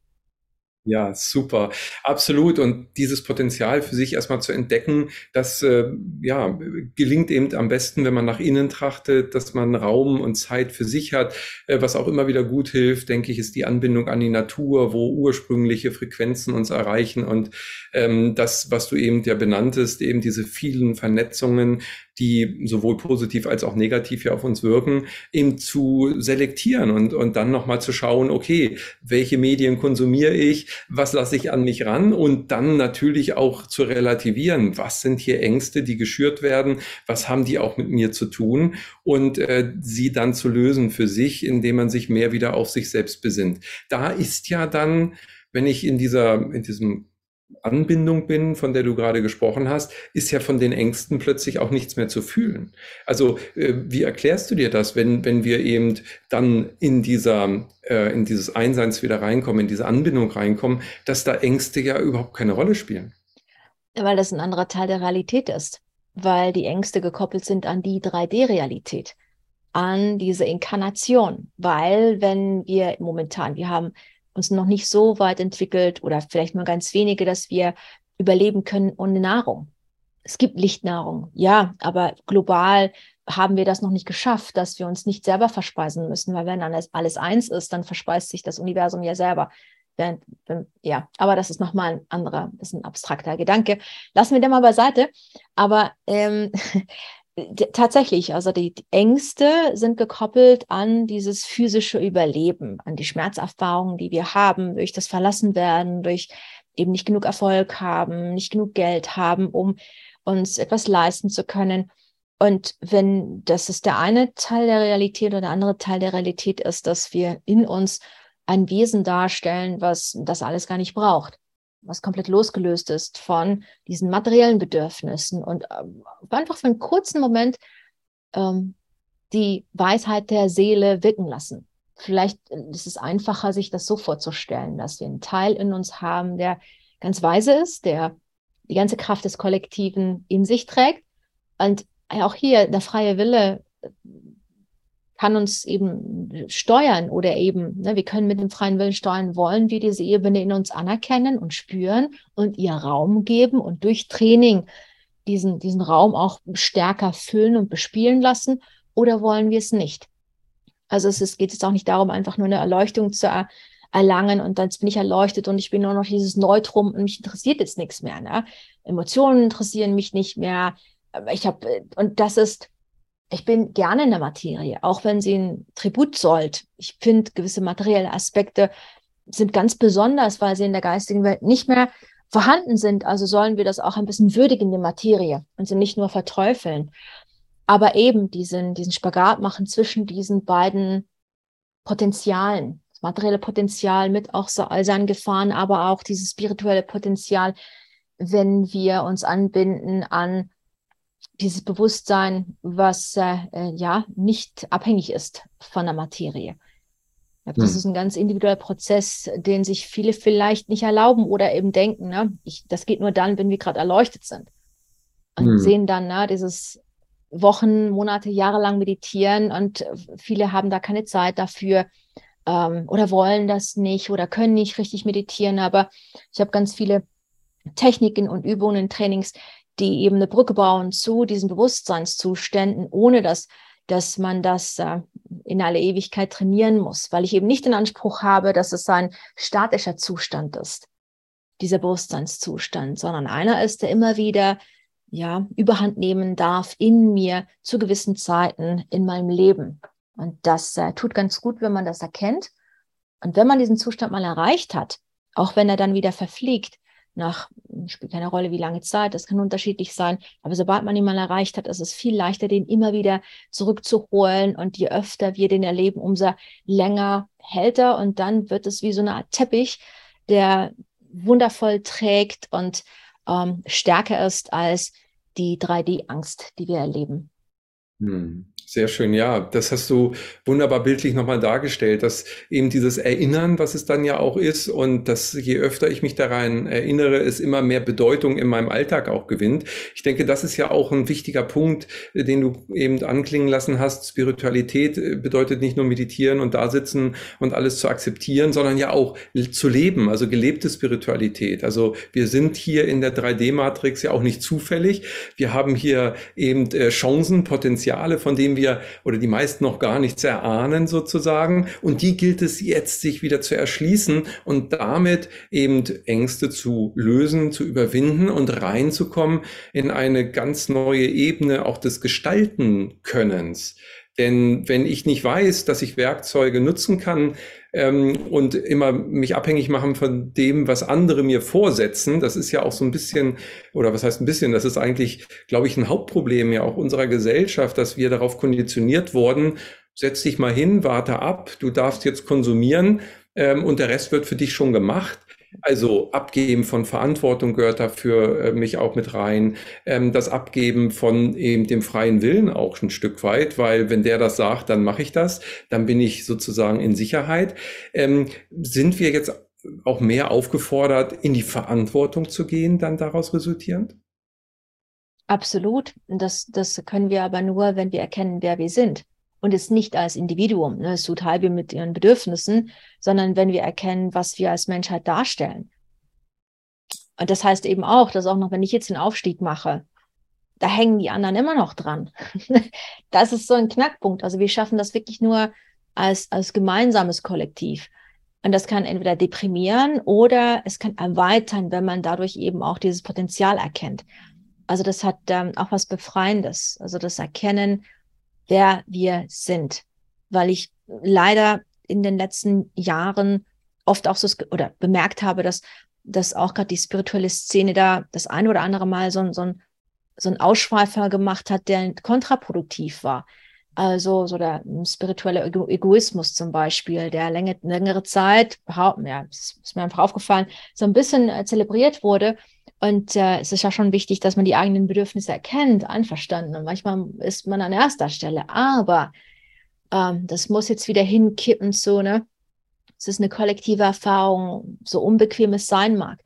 Ja, super. Absolut. Und dieses Potenzial für sich erstmal zu entdecken, das äh, ja, gelingt eben am besten, wenn man nach innen trachtet, dass man Raum und Zeit für sich hat. Äh, was auch immer wieder gut hilft, denke ich, ist die Anbindung an die Natur, wo ursprüngliche Frequenzen uns erreichen. Und ähm, das, was du eben ja benanntest, eben diese vielen Vernetzungen, die sowohl positiv als auch negativ ja auf uns wirken, eben zu selektieren und, und dann nochmal zu schauen, okay, welche Medien konsumiere ich, was lasse ich an mich ran und dann natürlich auch zu relativieren, was sind hier Ängste, die geschürt werden, was haben die auch mit mir zu tun und äh, sie dann zu lösen für sich, indem man sich mehr wieder auf sich selbst besinnt. Da ist ja dann, wenn ich in dieser, in diesem Anbindung bin, von der du gerade gesprochen hast, ist ja von den Ängsten plötzlich auch nichts mehr zu fühlen. Also äh, wie erklärst du dir das, wenn, wenn wir eben dann in dieser, äh, in dieses Einseins wieder reinkommen, in diese Anbindung reinkommen, dass da Ängste ja überhaupt keine Rolle spielen? Weil das ein anderer Teil der Realität ist, weil die Ängste gekoppelt sind an die 3D-Realität, an diese Inkarnation, weil wenn wir momentan, wir haben uns noch nicht so weit entwickelt oder vielleicht nur ganz wenige, dass wir überleben können ohne Nahrung. Es gibt Lichtnahrung, ja, aber global haben wir das noch nicht geschafft, dass wir uns nicht selber verspeisen müssen, weil wenn alles, alles eins ist, dann verspeist sich das Universum ja selber. Ja, aber das ist nochmal ein anderer, ist ein abstrakter Gedanke. Lassen wir den mal beiseite. Aber ähm, tatsächlich, also die, die, Ängste sind gekoppelt an dieses physische Überleben, an die Schmerzerfahrungen, die wir haben durch das Verlassenwerden, durch eben nicht genug Erfolg haben, nicht genug Geld haben, um uns etwas leisten zu können. Und wenn das ist der eine Teil der Realität oder der andere Teil der Realität ist, dass wir in uns ein Wesen darstellen, was das alles gar nicht braucht was komplett losgelöst ist von diesen materiellen Bedürfnissen und ähm, einfach für einen kurzen Moment ähm, die Weisheit der Seele wirken lassen. Vielleicht äh, ist es einfacher, sich das so vorzustellen, dass wir einen Teil in uns haben, der ganz weise ist, der die ganze Kraft des Kollektiven in sich trägt. Und auch hier der freie Wille kann uns eben steuern oder eben, ne, wir können mit dem freien Willen steuern, wollen wir diese Ebene in uns anerkennen und spüren und ihr Raum geben und durch Training diesen, diesen Raum auch stärker füllen und bespielen lassen oder wollen wir es nicht? Also es ist, geht jetzt auch nicht darum, einfach nur eine Erleuchtung zu er, erlangen und dann bin ich erleuchtet und ich bin nur noch dieses Neutrum und mich interessiert jetzt nichts mehr. Ne? Emotionen interessieren mich nicht mehr. Ich habe, und das ist ich bin gerne in der Materie, auch wenn sie ein Tribut zollt. Ich finde, gewisse materielle Aspekte sind ganz besonders, weil sie in der geistigen Welt nicht mehr vorhanden sind. Also sollen wir das auch ein bisschen würdigen, die Materie, und sie nicht nur verteufeln. Aber eben diesen, diesen Spagat machen zwischen diesen beiden Potenzialen. Das materielle Potenzial mit auch all seinen Gefahren, aber auch dieses spirituelle Potenzial, wenn wir uns anbinden an dieses Bewusstsein, was äh, äh, ja nicht abhängig ist von der Materie. Das hm. ist ein ganz individueller Prozess, den sich viele vielleicht nicht erlauben oder eben denken, ne, ich, das geht nur dann, wenn wir gerade erleuchtet sind. Und hm. sehen dann ne, dieses Wochen, Monate, Jahre lang meditieren und viele haben da keine Zeit dafür ähm, oder wollen das nicht oder können nicht richtig meditieren. Aber ich habe ganz viele Techniken und Übungen, Trainings, die eben eine Brücke bauen zu diesen Bewusstseinszuständen, ohne dass, dass man das äh, in alle Ewigkeit trainieren muss, weil ich eben nicht den Anspruch habe, dass es ein statischer Zustand ist, dieser Bewusstseinszustand, sondern einer ist, der immer wieder ja, überhand nehmen darf in mir zu gewissen Zeiten in meinem Leben. Und das äh, tut ganz gut, wenn man das erkennt. Und wenn man diesen Zustand mal erreicht hat, auch wenn er dann wieder verfliegt, nach, spielt keine Rolle, wie lange Zeit, das kann unterschiedlich sein, aber sobald man ihn mal erreicht hat, ist es viel leichter, den immer wieder zurückzuholen und je öfter wir den erleben, umso länger hält er und dann wird es wie so eine Art Teppich, der wundervoll trägt und ähm, stärker ist als die 3D-Angst, die wir erleben. Hm. Sehr schön, ja. Das hast du wunderbar bildlich nochmal dargestellt, dass eben dieses Erinnern, was es dann ja auch ist, und dass je öfter ich mich daran erinnere, es immer mehr Bedeutung in meinem Alltag auch gewinnt. Ich denke, das ist ja auch ein wichtiger Punkt, den du eben anklingen lassen hast. Spiritualität äh, bedeutet nicht nur meditieren und da sitzen und alles zu akzeptieren, sondern ja auch zu leben, also gelebte Spiritualität. Also wir sind hier in der 3D-Matrix ja auch nicht zufällig. Wir haben hier eben äh, Chancen, Potenziale, von denen wir wir oder die meisten noch gar nichts erahnen sozusagen. Und die gilt es jetzt, sich wieder zu erschließen und damit eben Ängste zu lösen, zu überwinden und reinzukommen in eine ganz neue Ebene auch des Gestalten-Könnens. Denn wenn ich nicht weiß, dass ich Werkzeuge nutzen kann, ähm, und immer mich abhängig machen von dem, was andere mir vorsetzen. Das ist ja auch so ein bisschen, oder was heißt ein bisschen, das ist eigentlich, glaube ich, ein Hauptproblem ja auch unserer Gesellschaft, dass wir darauf konditioniert wurden, setz dich mal hin, warte ab, du darfst jetzt konsumieren ähm, und der Rest wird für dich schon gemacht. Also Abgeben von Verantwortung gehört dafür äh, mich auch mit rein. Ähm, das Abgeben von eben dem freien Willen auch ein Stück weit, weil wenn der das sagt, dann mache ich das, dann bin ich sozusagen in Sicherheit. Ähm, sind wir jetzt auch mehr aufgefordert, in die Verantwortung zu gehen, dann daraus resultierend? Absolut. Das, das können wir aber nur, wenn wir erkennen, wer wir sind und es nicht als Individuum, ne, tut halbe mit ihren Bedürfnissen, sondern wenn wir erkennen, was wir als Menschheit darstellen. Und das heißt eben auch, dass auch noch, wenn ich jetzt den Aufstieg mache, da hängen die anderen immer noch dran. das ist so ein Knackpunkt. Also wir schaffen das wirklich nur als, als gemeinsames Kollektiv. Und das kann entweder deprimieren oder es kann erweitern, wenn man dadurch eben auch dieses Potenzial erkennt. Also das hat ähm, auch was Befreiendes. Also das Erkennen, wer wir sind. Weil ich leider in den letzten Jahren oft auch so oder bemerkt habe, dass, dass auch gerade die spirituelle Szene da das eine oder andere Mal so, so, ein, so ein Ausschweifer gemacht hat, der kontraproduktiv war. Also so der spirituelle Egoismus zum Beispiel, der längere, längere Zeit, ja, ist mir einfach aufgefallen, so ein bisschen äh, zelebriert wurde und äh, es ist ja schon wichtig, dass man die eigenen Bedürfnisse erkennt, einverstanden. Und manchmal ist man an erster Stelle. Aber ähm, das muss jetzt wieder hinkippen, so, ne? Es ist eine kollektive Erfahrung, so unbequem es sein mag.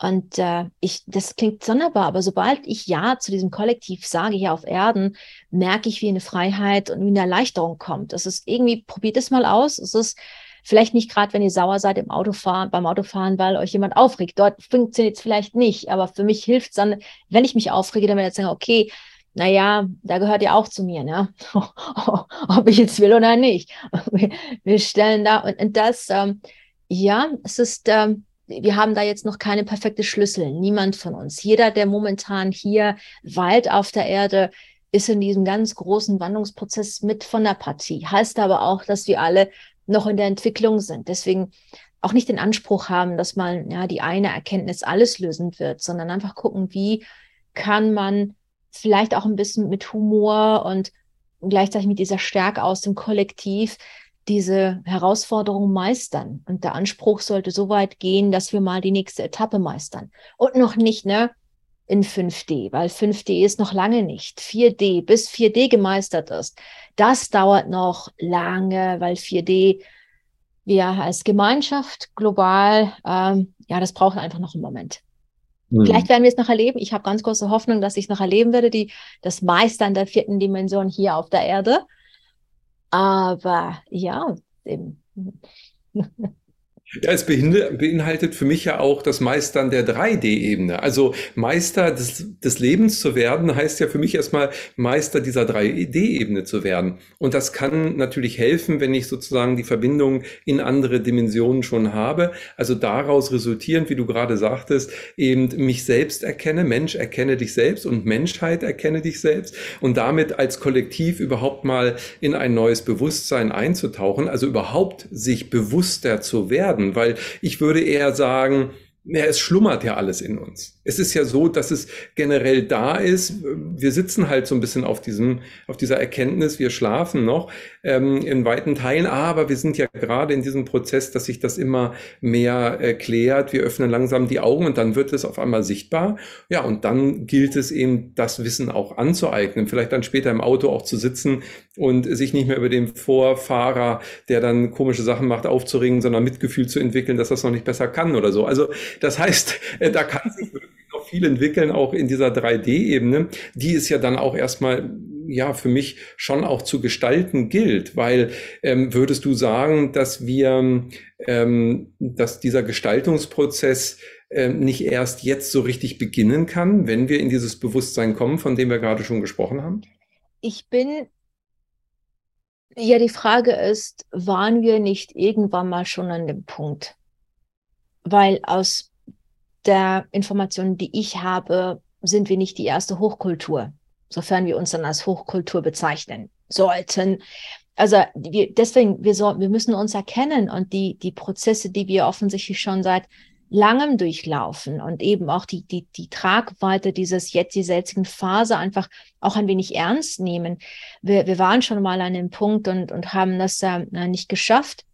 Und äh, ich, das klingt sonderbar, aber sobald ich Ja zu diesem Kollektiv sage hier auf Erden, merke ich, wie eine Freiheit und wie eine Erleichterung kommt. Das ist irgendwie, probiert es mal aus. Es ist Vielleicht nicht gerade, wenn ihr sauer seid im Autofahren, beim Autofahren, weil euch jemand aufregt. Dort funktioniert es vielleicht nicht, aber für mich hilft es dann, wenn ich mich aufrege, dann werde ich sagen, okay, naja, da gehört ja auch zu mir, ne? Ob ich jetzt will oder nicht. Wir stellen da, und, das, ähm, ja, es ist, ähm, wir haben da jetzt noch keine perfekte Schlüssel, niemand von uns. Jeder, der momentan hier weilt auf der Erde, ist in diesem ganz großen Wandlungsprozess mit von der Partie. Heißt aber auch, dass wir alle noch in der Entwicklung sind. Deswegen auch nicht den Anspruch haben, dass man ja die eine Erkenntnis alles lösen wird, sondern einfach gucken, wie kann man vielleicht auch ein bisschen mit Humor und gleichzeitig mit dieser Stärke aus dem Kollektiv diese Herausforderung meistern. Und der Anspruch sollte so weit gehen, dass wir mal die nächste Etappe meistern. Und noch nicht, ne, in 5D, weil 5D ist noch lange nicht. 4D, bis 4D gemeistert ist, das dauert noch lange, weil 4D wir als Gemeinschaft global, ähm, ja, das braucht einfach noch einen Moment. Mhm. Vielleicht werden wir es noch erleben. Ich habe ganz große Hoffnung, dass ich es noch erleben werde, die, das Meistern der vierten Dimension hier auf der Erde. Aber ja, eben. Ja, es beinhaltet für mich ja auch das Meistern der 3D-Ebene. Also Meister des, des, Lebens zu werden, heißt ja für mich erstmal Meister dieser 3D-Ebene zu werden. Und das kann natürlich helfen, wenn ich sozusagen die Verbindung in andere Dimensionen schon habe. Also daraus resultierend, wie du gerade sagtest, eben mich selbst erkenne, Mensch erkenne dich selbst und Menschheit erkenne dich selbst und damit als Kollektiv überhaupt mal in ein neues Bewusstsein einzutauchen, also überhaupt sich bewusster zu werden werden, weil ich würde eher sagen, ja, es schlummert ja alles in uns. Es ist ja so, dass es generell da ist. Wir sitzen halt so ein bisschen auf diesem, auf dieser Erkenntnis. Wir schlafen noch ähm, in weiten Teilen, aber wir sind ja gerade in diesem Prozess, dass sich das immer mehr erklärt. Wir öffnen langsam die Augen und dann wird es auf einmal sichtbar. Ja, und dann gilt es eben, das Wissen auch anzueignen. Vielleicht dann später im Auto auch zu sitzen und sich nicht mehr über den Vorfahrer, der dann komische Sachen macht, aufzuringen, sondern Mitgefühl zu entwickeln, dass das noch nicht besser kann oder so. Also das heißt, äh, da kann sich viel entwickeln, auch in dieser 3D-Ebene, die es ja dann auch erstmal ja für mich schon auch zu gestalten gilt, weil ähm, würdest du sagen, dass wir, ähm, dass dieser Gestaltungsprozess ähm, nicht erst jetzt so richtig beginnen kann, wenn wir in dieses Bewusstsein kommen, von dem wir gerade schon gesprochen haben? Ich bin ja, die Frage ist, waren wir nicht irgendwann mal schon an dem Punkt? Weil aus der Informationen, die ich habe, sind wir nicht die erste Hochkultur, sofern wir uns dann als Hochkultur bezeichnen sollten. Also wir, deswegen, wir, so, wir müssen uns erkennen und die, die Prozesse, die wir offensichtlich schon seit langem durchlaufen und eben auch die, die, die Tragweite dieses jetzt die jetzigen Phase einfach auch ein wenig ernst nehmen. Wir, wir waren schon mal an dem Punkt und, und haben das äh, nicht geschafft.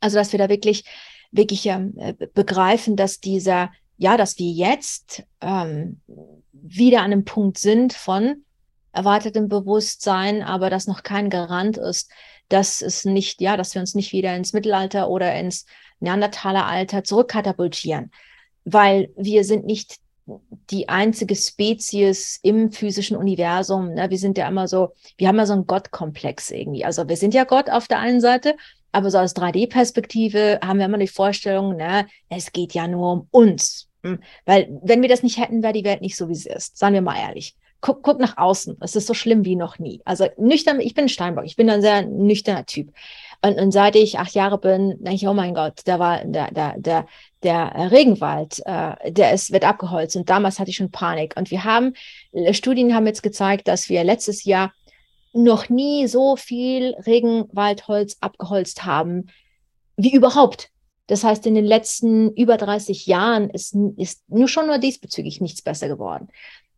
Also, dass wir da wirklich wirklich ähm, äh, begreifen, dass dieser, ja, dass wir jetzt ähm, wieder an einem Punkt sind von erwartetem Bewusstsein, aber das noch kein Garant ist, dass es nicht, ja, dass wir uns nicht wieder ins Mittelalter oder ins Neandertaleralter zurückkatapultieren, weil wir sind nicht die einzige Spezies im physischen Universum. Ne? Wir sind ja immer so, wir haben ja so einen Gottkomplex irgendwie. Also wir sind ja Gott auf der einen Seite, aber so aus 3D-Perspektive haben wir immer die Vorstellung, ne, es geht ja nur um uns. Hm? Weil wenn wir das nicht hätten, wäre die Welt nicht so, wie sie ist. Sagen wir mal ehrlich. Guck, guck nach außen. Es ist so schlimm wie noch nie. Also nüchtern, ich bin Steinbock. Ich bin ein sehr nüchterner Typ. Und, und seit ich acht Jahre bin, denke ich, oh mein Gott, da war der, der, der, der Regenwald, äh, der ist, wird abgeholzt. Und damals hatte ich schon Panik. Und wir haben, Studien haben jetzt gezeigt, dass wir letztes Jahr noch nie so viel Regenwaldholz abgeholzt haben wie überhaupt. Das heißt, in den letzten über 30 Jahren ist, ist nur schon nur diesbezüglich nichts besser geworden.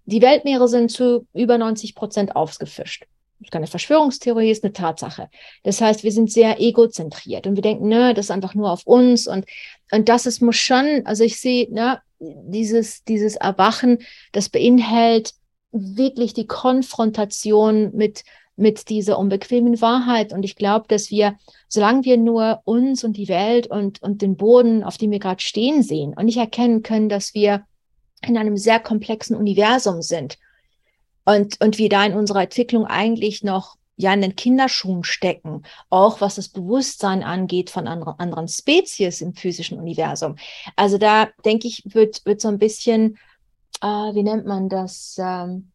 Die Weltmeere sind zu über 90 Prozent aufgefischt. Das ist keine Verschwörungstheorie, ist eine Tatsache. Das heißt, wir sind sehr egozentriert und wir denken, ne, das ist einfach nur auf uns und, und das ist, muss schon, also ich sehe, ne, dieses, dieses Erwachen, das beinhaltet wirklich die Konfrontation mit mit dieser unbequemen Wahrheit. Und ich glaube, dass wir, solange wir nur uns und die Welt und, und den Boden, auf dem wir gerade stehen, sehen und nicht erkennen können, dass wir in einem sehr komplexen Universum sind und, und wir da in unserer Entwicklung eigentlich noch ja in den Kinderschuhen stecken, auch was das Bewusstsein angeht von andre, anderen Spezies im physischen Universum. Also da denke ich, wird, wird so ein bisschen, äh, wie nennt man das, ähm,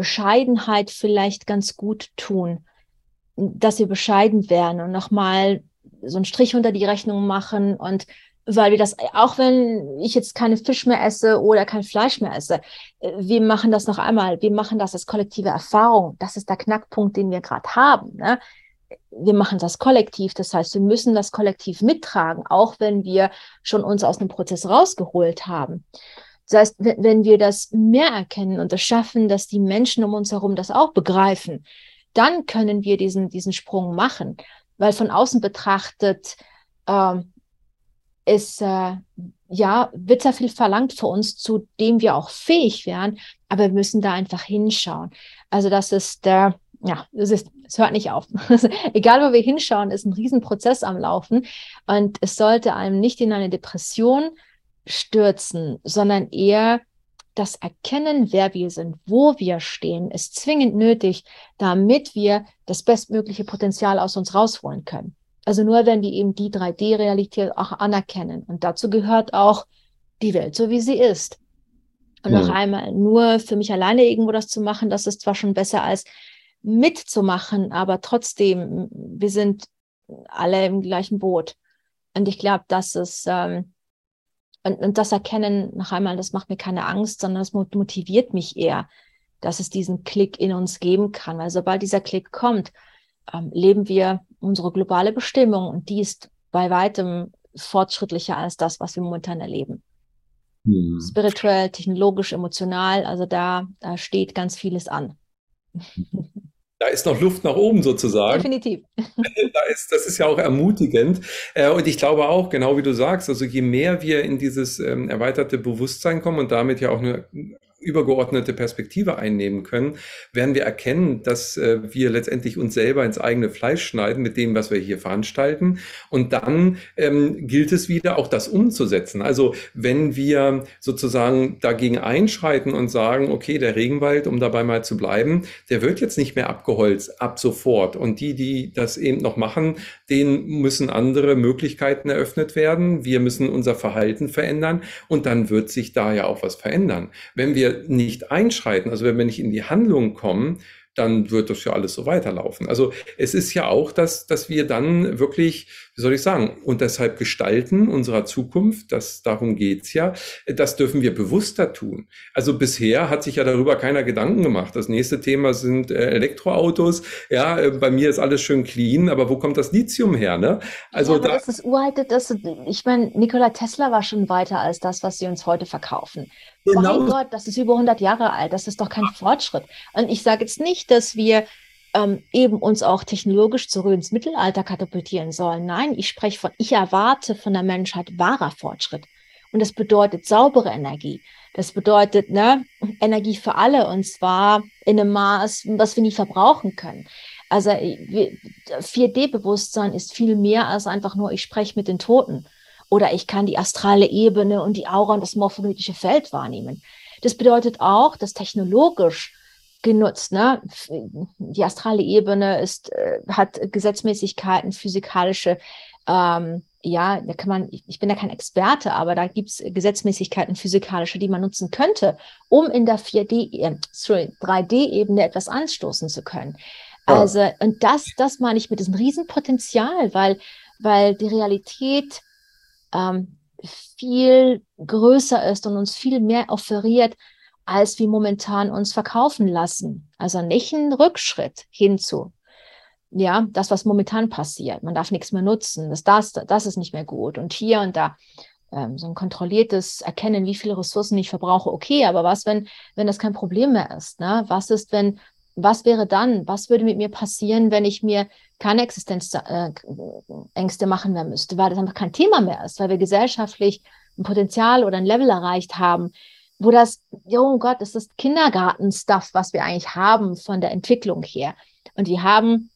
Bescheidenheit vielleicht ganz gut tun, dass wir bescheiden werden und nochmal so einen Strich unter die Rechnung machen und weil wir das, auch wenn ich jetzt keine Fisch mehr esse oder kein Fleisch mehr esse, wir machen das noch einmal, wir machen das als kollektive Erfahrung. Das ist der Knackpunkt, den wir gerade haben. Ne? Wir machen das kollektiv, das heißt, wir müssen das kollektiv mittragen, auch wenn wir schon uns aus einem Prozess rausgeholt haben. Das heißt, wenn wir das mehr erkennen und es schaffen, dass die Menschen um uns herum das auch begreifen, dann können wir diesen, diesen Sprung machen. Weil von außen betrachtet, ähm, ist, äh, ja, wird sehr viel verlangt für uns, zu dem wir auch fähig wären, aber wir müssen da einfach hinschauen. Also das ist der, ja, es ist, es hört nicht auf. Egal, wo wir hinschauen, ist ein Riesenprozess am Laufen und es sollte einem nicht in eine Depression stürzen, sondern eher das Erkennen, wer wir sind, wo wir stehen, ist zwingend nötig, damit wir das bestmögliche Potenzial aus uns rausholen können. Also nur wenn wir eben die 3D-Realität auch anerkennen. Und dazu gehört auch die Welt so, wie sie ist. Und noch einmal, nur für mich alleine irgendwo das zu machen, das ist zwar schon besser als mitzumachen, aber trotzdem, wir sind alle im gleichen Boot. Und ich glaube, das ist, ähm, und, und das Erkennen noch einmal, das macht mir keine Angst, sondern das motiviert mich eher, dass es diesen Klick in uns geben kann. Weil sobald dieser Klick kommt, ähm, leben wir unsere globale Bestimmung und die ist bei weitem fortschrittlicher als das, was wir momentan erleben. Hm. Spirituell, technologisch, emotional, also da, da steht ganz vieles an. Da ist noch Luft nach oben sozusagen. Definitiv. Da ist, das ist ja auch ermutigend. Äh, und ich glaube auch, genau wie du sagst, also je mehr wir in dieses ähm, erweiterte Bewusstsein kommen und damit ja auch eine übergeordnete Perspektive einnehmen können, werden wir erkennen, dass äh, wir letztendlich uns selber ins eigene Fleisch schneiden mit dem, was wir hier veranstalten. Und dann ähm, gilt es wieder, auch das umzusetzen. Also wenn wir sozusagen dagegen einschreiten und sagen, okay, der Regenwald, um dabei mal zu bleiben, der wird jetzt nicht mehr abgeholzt ab sofort. Und die, die das eben noch machen, denen müssen andere Möglichkeiten eröffnet werden. Wir müssen unser Verhalten verändern und dann wird sich da ja auch was verändern. Wenn wir nicht einschreiten, also wenn wir nicht in die Handlung kommen, dann wird das ja alles so weiterlaufen. Also es ist ja auch, dass, dass wir dann wirklich, wie soll ich sagen, und deshalb gestalten unserer Zukunft, das, darum geht's ja, das dürfen wir bewusster tun. Also bisher hat sich ja darüber keiner Gedanken gemacht. Das nächste Thema sind äh, Elektroautos. Ja, äh, bei mir ist alles schön clean, aber wo kommt das Lithium her? Ne? Also ja, da, das ist uralte, das, ich meine, Nikola Tesla war schon weiter als das, was sie uns heute verkaufen. Genau. Mein Gott, das ist über 100 Jahre alt, das ist doch kein Fortschritt. Und ich sage jetzt nicht, dass wir ähm, eben uns auch technologisch zurück ins Mittelalter katapultieren sollen. Nein, ich spreche von, ich erwarte von der Menschheit wahrer Fortschritt. Und das bedeutet saubere Energie. Das bedeutet ne, Energie für alle und zwar in einem Maß, was wir nie verbrauchen können. Also 4D-Bewusstsein ist viel mehr als einfach nur, ich spreche mit den Toten oder ich kann die astrale Ebene und die Aura und das morphologische Feld wahrnehmen. Das bedeutet auch, dass technologisch genutzt, ne? die astrale Ebene ist, äh, hat Gesetzmäßigkeiten, physikalische, ähm, ja, da kann man, ich bin da kein Experte, aber da gibt es Gesetzmäßigkeiten physikalische, die man nutzen könnte, um in der 4D, äh, sorry, 3D-Ebene etwas anstoßen zu können. Also, und das, das meine ich mit diesem Riesenpotenzial, weil, weil die Realität ähm, viel größer ist und uns viel mehr offeriert, als wir momentan uns verkaufen lassen. Also nicht ein Rückschritt hinzu. Ja, das, was momentan passiert. Man darf nichts mehr nutzen. Das, das, das ist nicht mehr gut. Und hier und da ähm, so ein kontrolliertes Erkennen, wie viele Ressourcen ich verbrauche. Okay, aber was, wenn, wenn das kein Problem mehr ist? Ne? Was ist, wenn was wäre dann? Was würde mit mir passieren, wenn ich mir keine Existenzängste äh, machen mehr müsste, weil das einfach kein Thema mehr ist, weil wir gesellschaftlich ein Potenzial oder ein Level erreicht haben, wo das, oh Gott, das ist Kindergarten-Stuff, was wir eigentlich haben von der Entwicklung her. Und wir haben,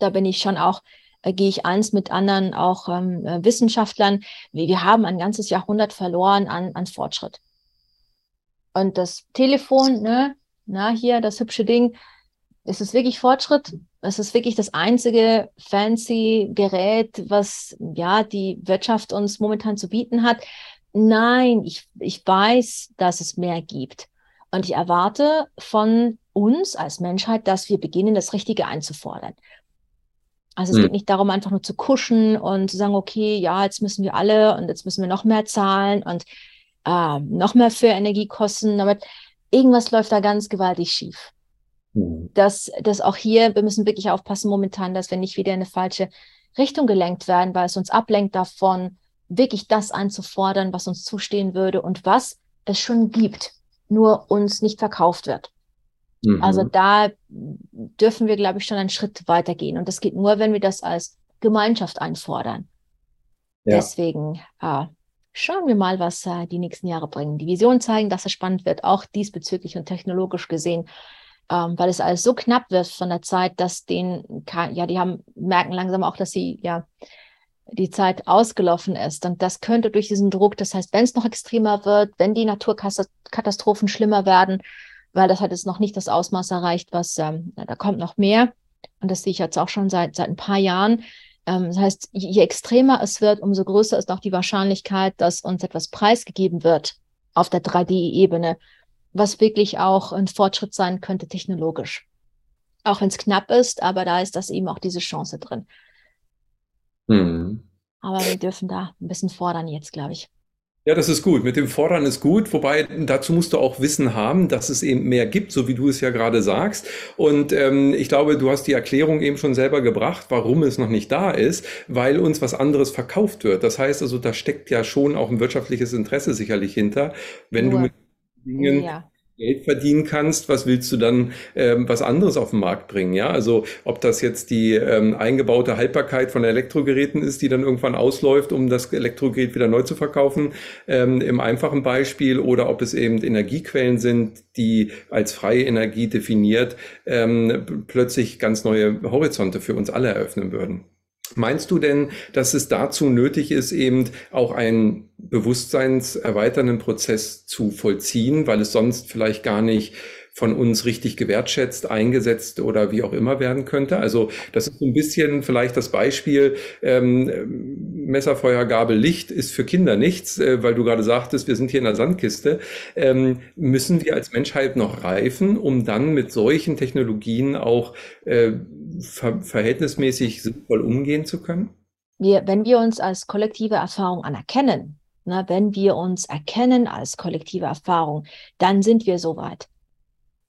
da bin ich schon auch, äh, gehe ich eins mit anderen auch ähm, äh, Wissenschaftlern, wir, wir haben ein ganzes Jahrhundert verloren an, an Fortschritt. Und das Telefon, ne, na, hier, das hübsche Ding, ist es wirklich Fortschritt? Es ist wirklich das einzige fancy Gerät, was ja die Wirtschaft uns momentan zu bieten hat. Nein, ich, ich weiß, dass es mehr gibt. Und ich erwarte von uns als Menschheit, dass wir beginnen, das Richtige einzufordern. Also es hm. geht nicht darum, einfach nur zu kuschen und zu sagen, okay, ja, jetzt müssen wir alle und jetzt müssen wir noch mehr zahlen und äh, noch mehr für Energiekosten. Aber irgendwas läuft da ganz gewaltig schief. Hm. Dass, dass auch hier, wir müssen wirklich aufpassen momentan, dass wir nicht wieder in eine falsche Richtung gelenkt werden, weil es uns ablenkt davon, wirklich das einzufordern, was uns zustehen würde und was es schon gibt, nur uns nicht verkauft wird. Mhm. Also da dürfen wir, glaube ich, schon einen Schritt weitergehen. Und das geht nur, wenn wir das als Gemeinschaft einfordern. Ja. Deswegen äh, schauen wir mal, was äh, die nächsten Jahre bringen. Die Visionen zeigen, dass es spannend wird, auch diesbezüglich und technologisch gesehen, ähm, weil es alles so knapp wird von der Zeit, dass den, ja, die haben, merken langsam auch, dass sie, ja, die Zeit ausgelaufen ist. Und das könnte durch diesen Druck, das heißt, wenn es noch extremer wird, wenn die Naturkatastrophen schlimmer werden, weil das hat jetzt noch nicht das Ausmaß erreicht, was ähm, da kommt noch mehr. Und das sehe ich jetzt auch schon seit, seit ein paar Jahren. Ähm, das heißt, je, je extremer es wird, umso größer ist auch die Wahrscheinlichkeit, dass uns etwas preisgegeben wird auf der 3D-Ebene, was wirklich auch ein Fortschritt sein könnte technologisch. Auch wenn es knapp ist, aber da ist das eben auch diese Chance drin. Mhm. Aber wir dürfen da ein bisschen fordern jetzt, glaube ich. Ja, das ist gut. Mit dem Fordern ist gut. Wobei dazu musst du auch Wissen haben, dass es eben mehr gibt, so wie du es ja gerade sagst. Und ähm, ich glaube, du hast die Erklärung eben schon selber gebracht, warum es noch nicht da ist, weil uns was anderes verkauft wird. Das heißt also, da steckt ja schon auch ein wirtschaftliches Interesse sicherlich hinter, wenn Nur. du mit Dingen ja. Geld verdienen kannst, was willst du dann ähm, was anderes auf den Markt bringen? Ja, also ob das jetzt die ähm, eingebaute Haltbarkeit von Elektrogeräten ist, die dann irgendwann ausläuft, um das Elektrogerät wieder neu zu verkaufen, ähm, im einfachen Beispiel, oder ob es eben Energiequellen sind, die als freie Energie definiert ähm, plötzlich ganz neue Horizonte für uns alle eröffnen würden. Meinst du denn, dass es dazu nötig ist, eben auch einen bewusstseinserweiternden Prozess zu vollziehen, weil es sonst vielleicht gar nicht von uns richtig gewertschätzt, eingesetzt oder wie auch immer werden könnte. Also das ist so ein bisschen vielleicht das Beispiel, ähm, Messerfeuer, Gabel, Licht ist für Kinder nichts, äh, weil du gerade sagtest, wir sind hier in der Sandkiste. Ähm, müssen wir als Menschheit noch reifen, um dann mit solchen Technologien auch äh, ver verhältnismäßig sinnvoll umgehen zu können? Wir, wenn wir uns als kollektive Erfahrung anerkennen, na, wenn wir uns erkennen als kollektive Erfahrung, dann sind wir soweit.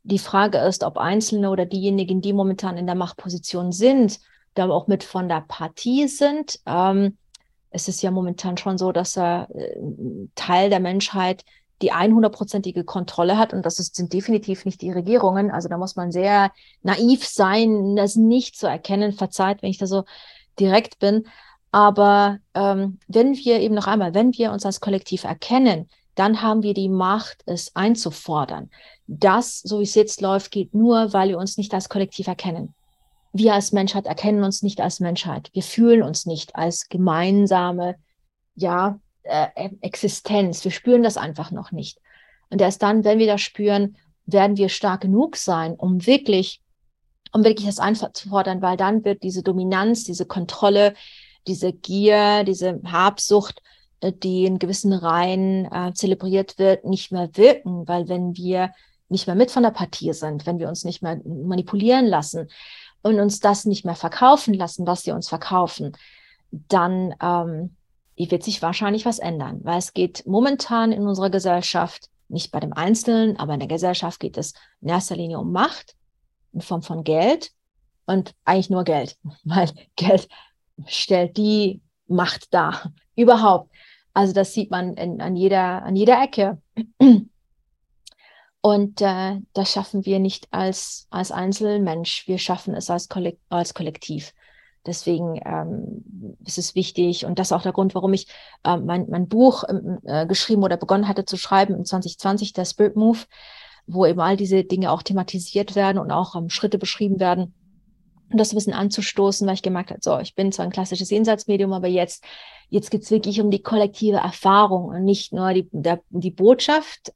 Die Frage ist, ob Einzelne oder diejenigen, die momentan in der Machtposition sind, da auch mit von der Partie sind. Ähm, es ist ja momentan schon so, dass er äh, Teil der Menschheit die 100%ige Kontrolle hat und das ist, sind definitiv nicht die Regierungen. Also da muss man sehr naiv sein, das nicht zu erkennen. Verzeiht, wenn ich da so direkt bin. Aber ähm, wenn wir eben noch einmal, wenn wir uns als Kollektiv erkennen, dann haben wir die Macht, es einzufordern. Das, so wie es jetzt läuft, geht nur, weil wir uns nicht als Kollektiv erkennen. Wir als Menschheit erkennen uns nicht als Menschheit. Wir fühlen uns nicht als gemeinsame, ja, äh, Existenz. Wir spüren das einfach noch nicht. Und erst dann, wenn wir das spüren, werden wir stark genug sein, um wirklich, um wirklich das einzufordern, weil dann wird diese Dominanz, diese Kontrolle, diese Gier, diese Habsucht, äh, die in gewissen Reihen äh, zelebriert wird, nicht mehr wirken, weil wenn wir nicht mehr mit von der Partie sind, wenn wir uns nicht mehr manipulieren lassen und uns das nicht mehr verkaufen lassen, was sie uns verkaufen, dann ähm, wird sich wahrscheinlich was ändern, weil es geht momentan in unserer Gesellschaft, nicht bei dem Einzelnen, aber in der Gesellschaft geht es in erster Linie um Macht in Form von Geld und eigentlich nur Geld, weil Geld stellt die Macht dar, überhaupt. Also das sieht man in, an, jeder, an jeder Ecke. Und äh, das schaffen wir nicht als, als Einzelmensch, wir schaffen es als, Kollek als Kollektiv. Deswegen ähm, ist es wichtig und das ist auch der Grund, warum ich äh, mein, mein Buch ähm, äh, geschrieben oder begonnen hatte zu schreiben in 2020, der Spirit Move, wo eben all diese Dinge auch thematisiert werden und auch ähm, Schritte beschrieben werden. Und das ein bisschen anzustoßen, weil ich gemerkt habe, so, ich bin zwar ein klassisches Jenseitsmedium, aber jetzt, jetzt geht's wirklich um die kollektive Erfahrung und nicht nur die, der, die Botschaft,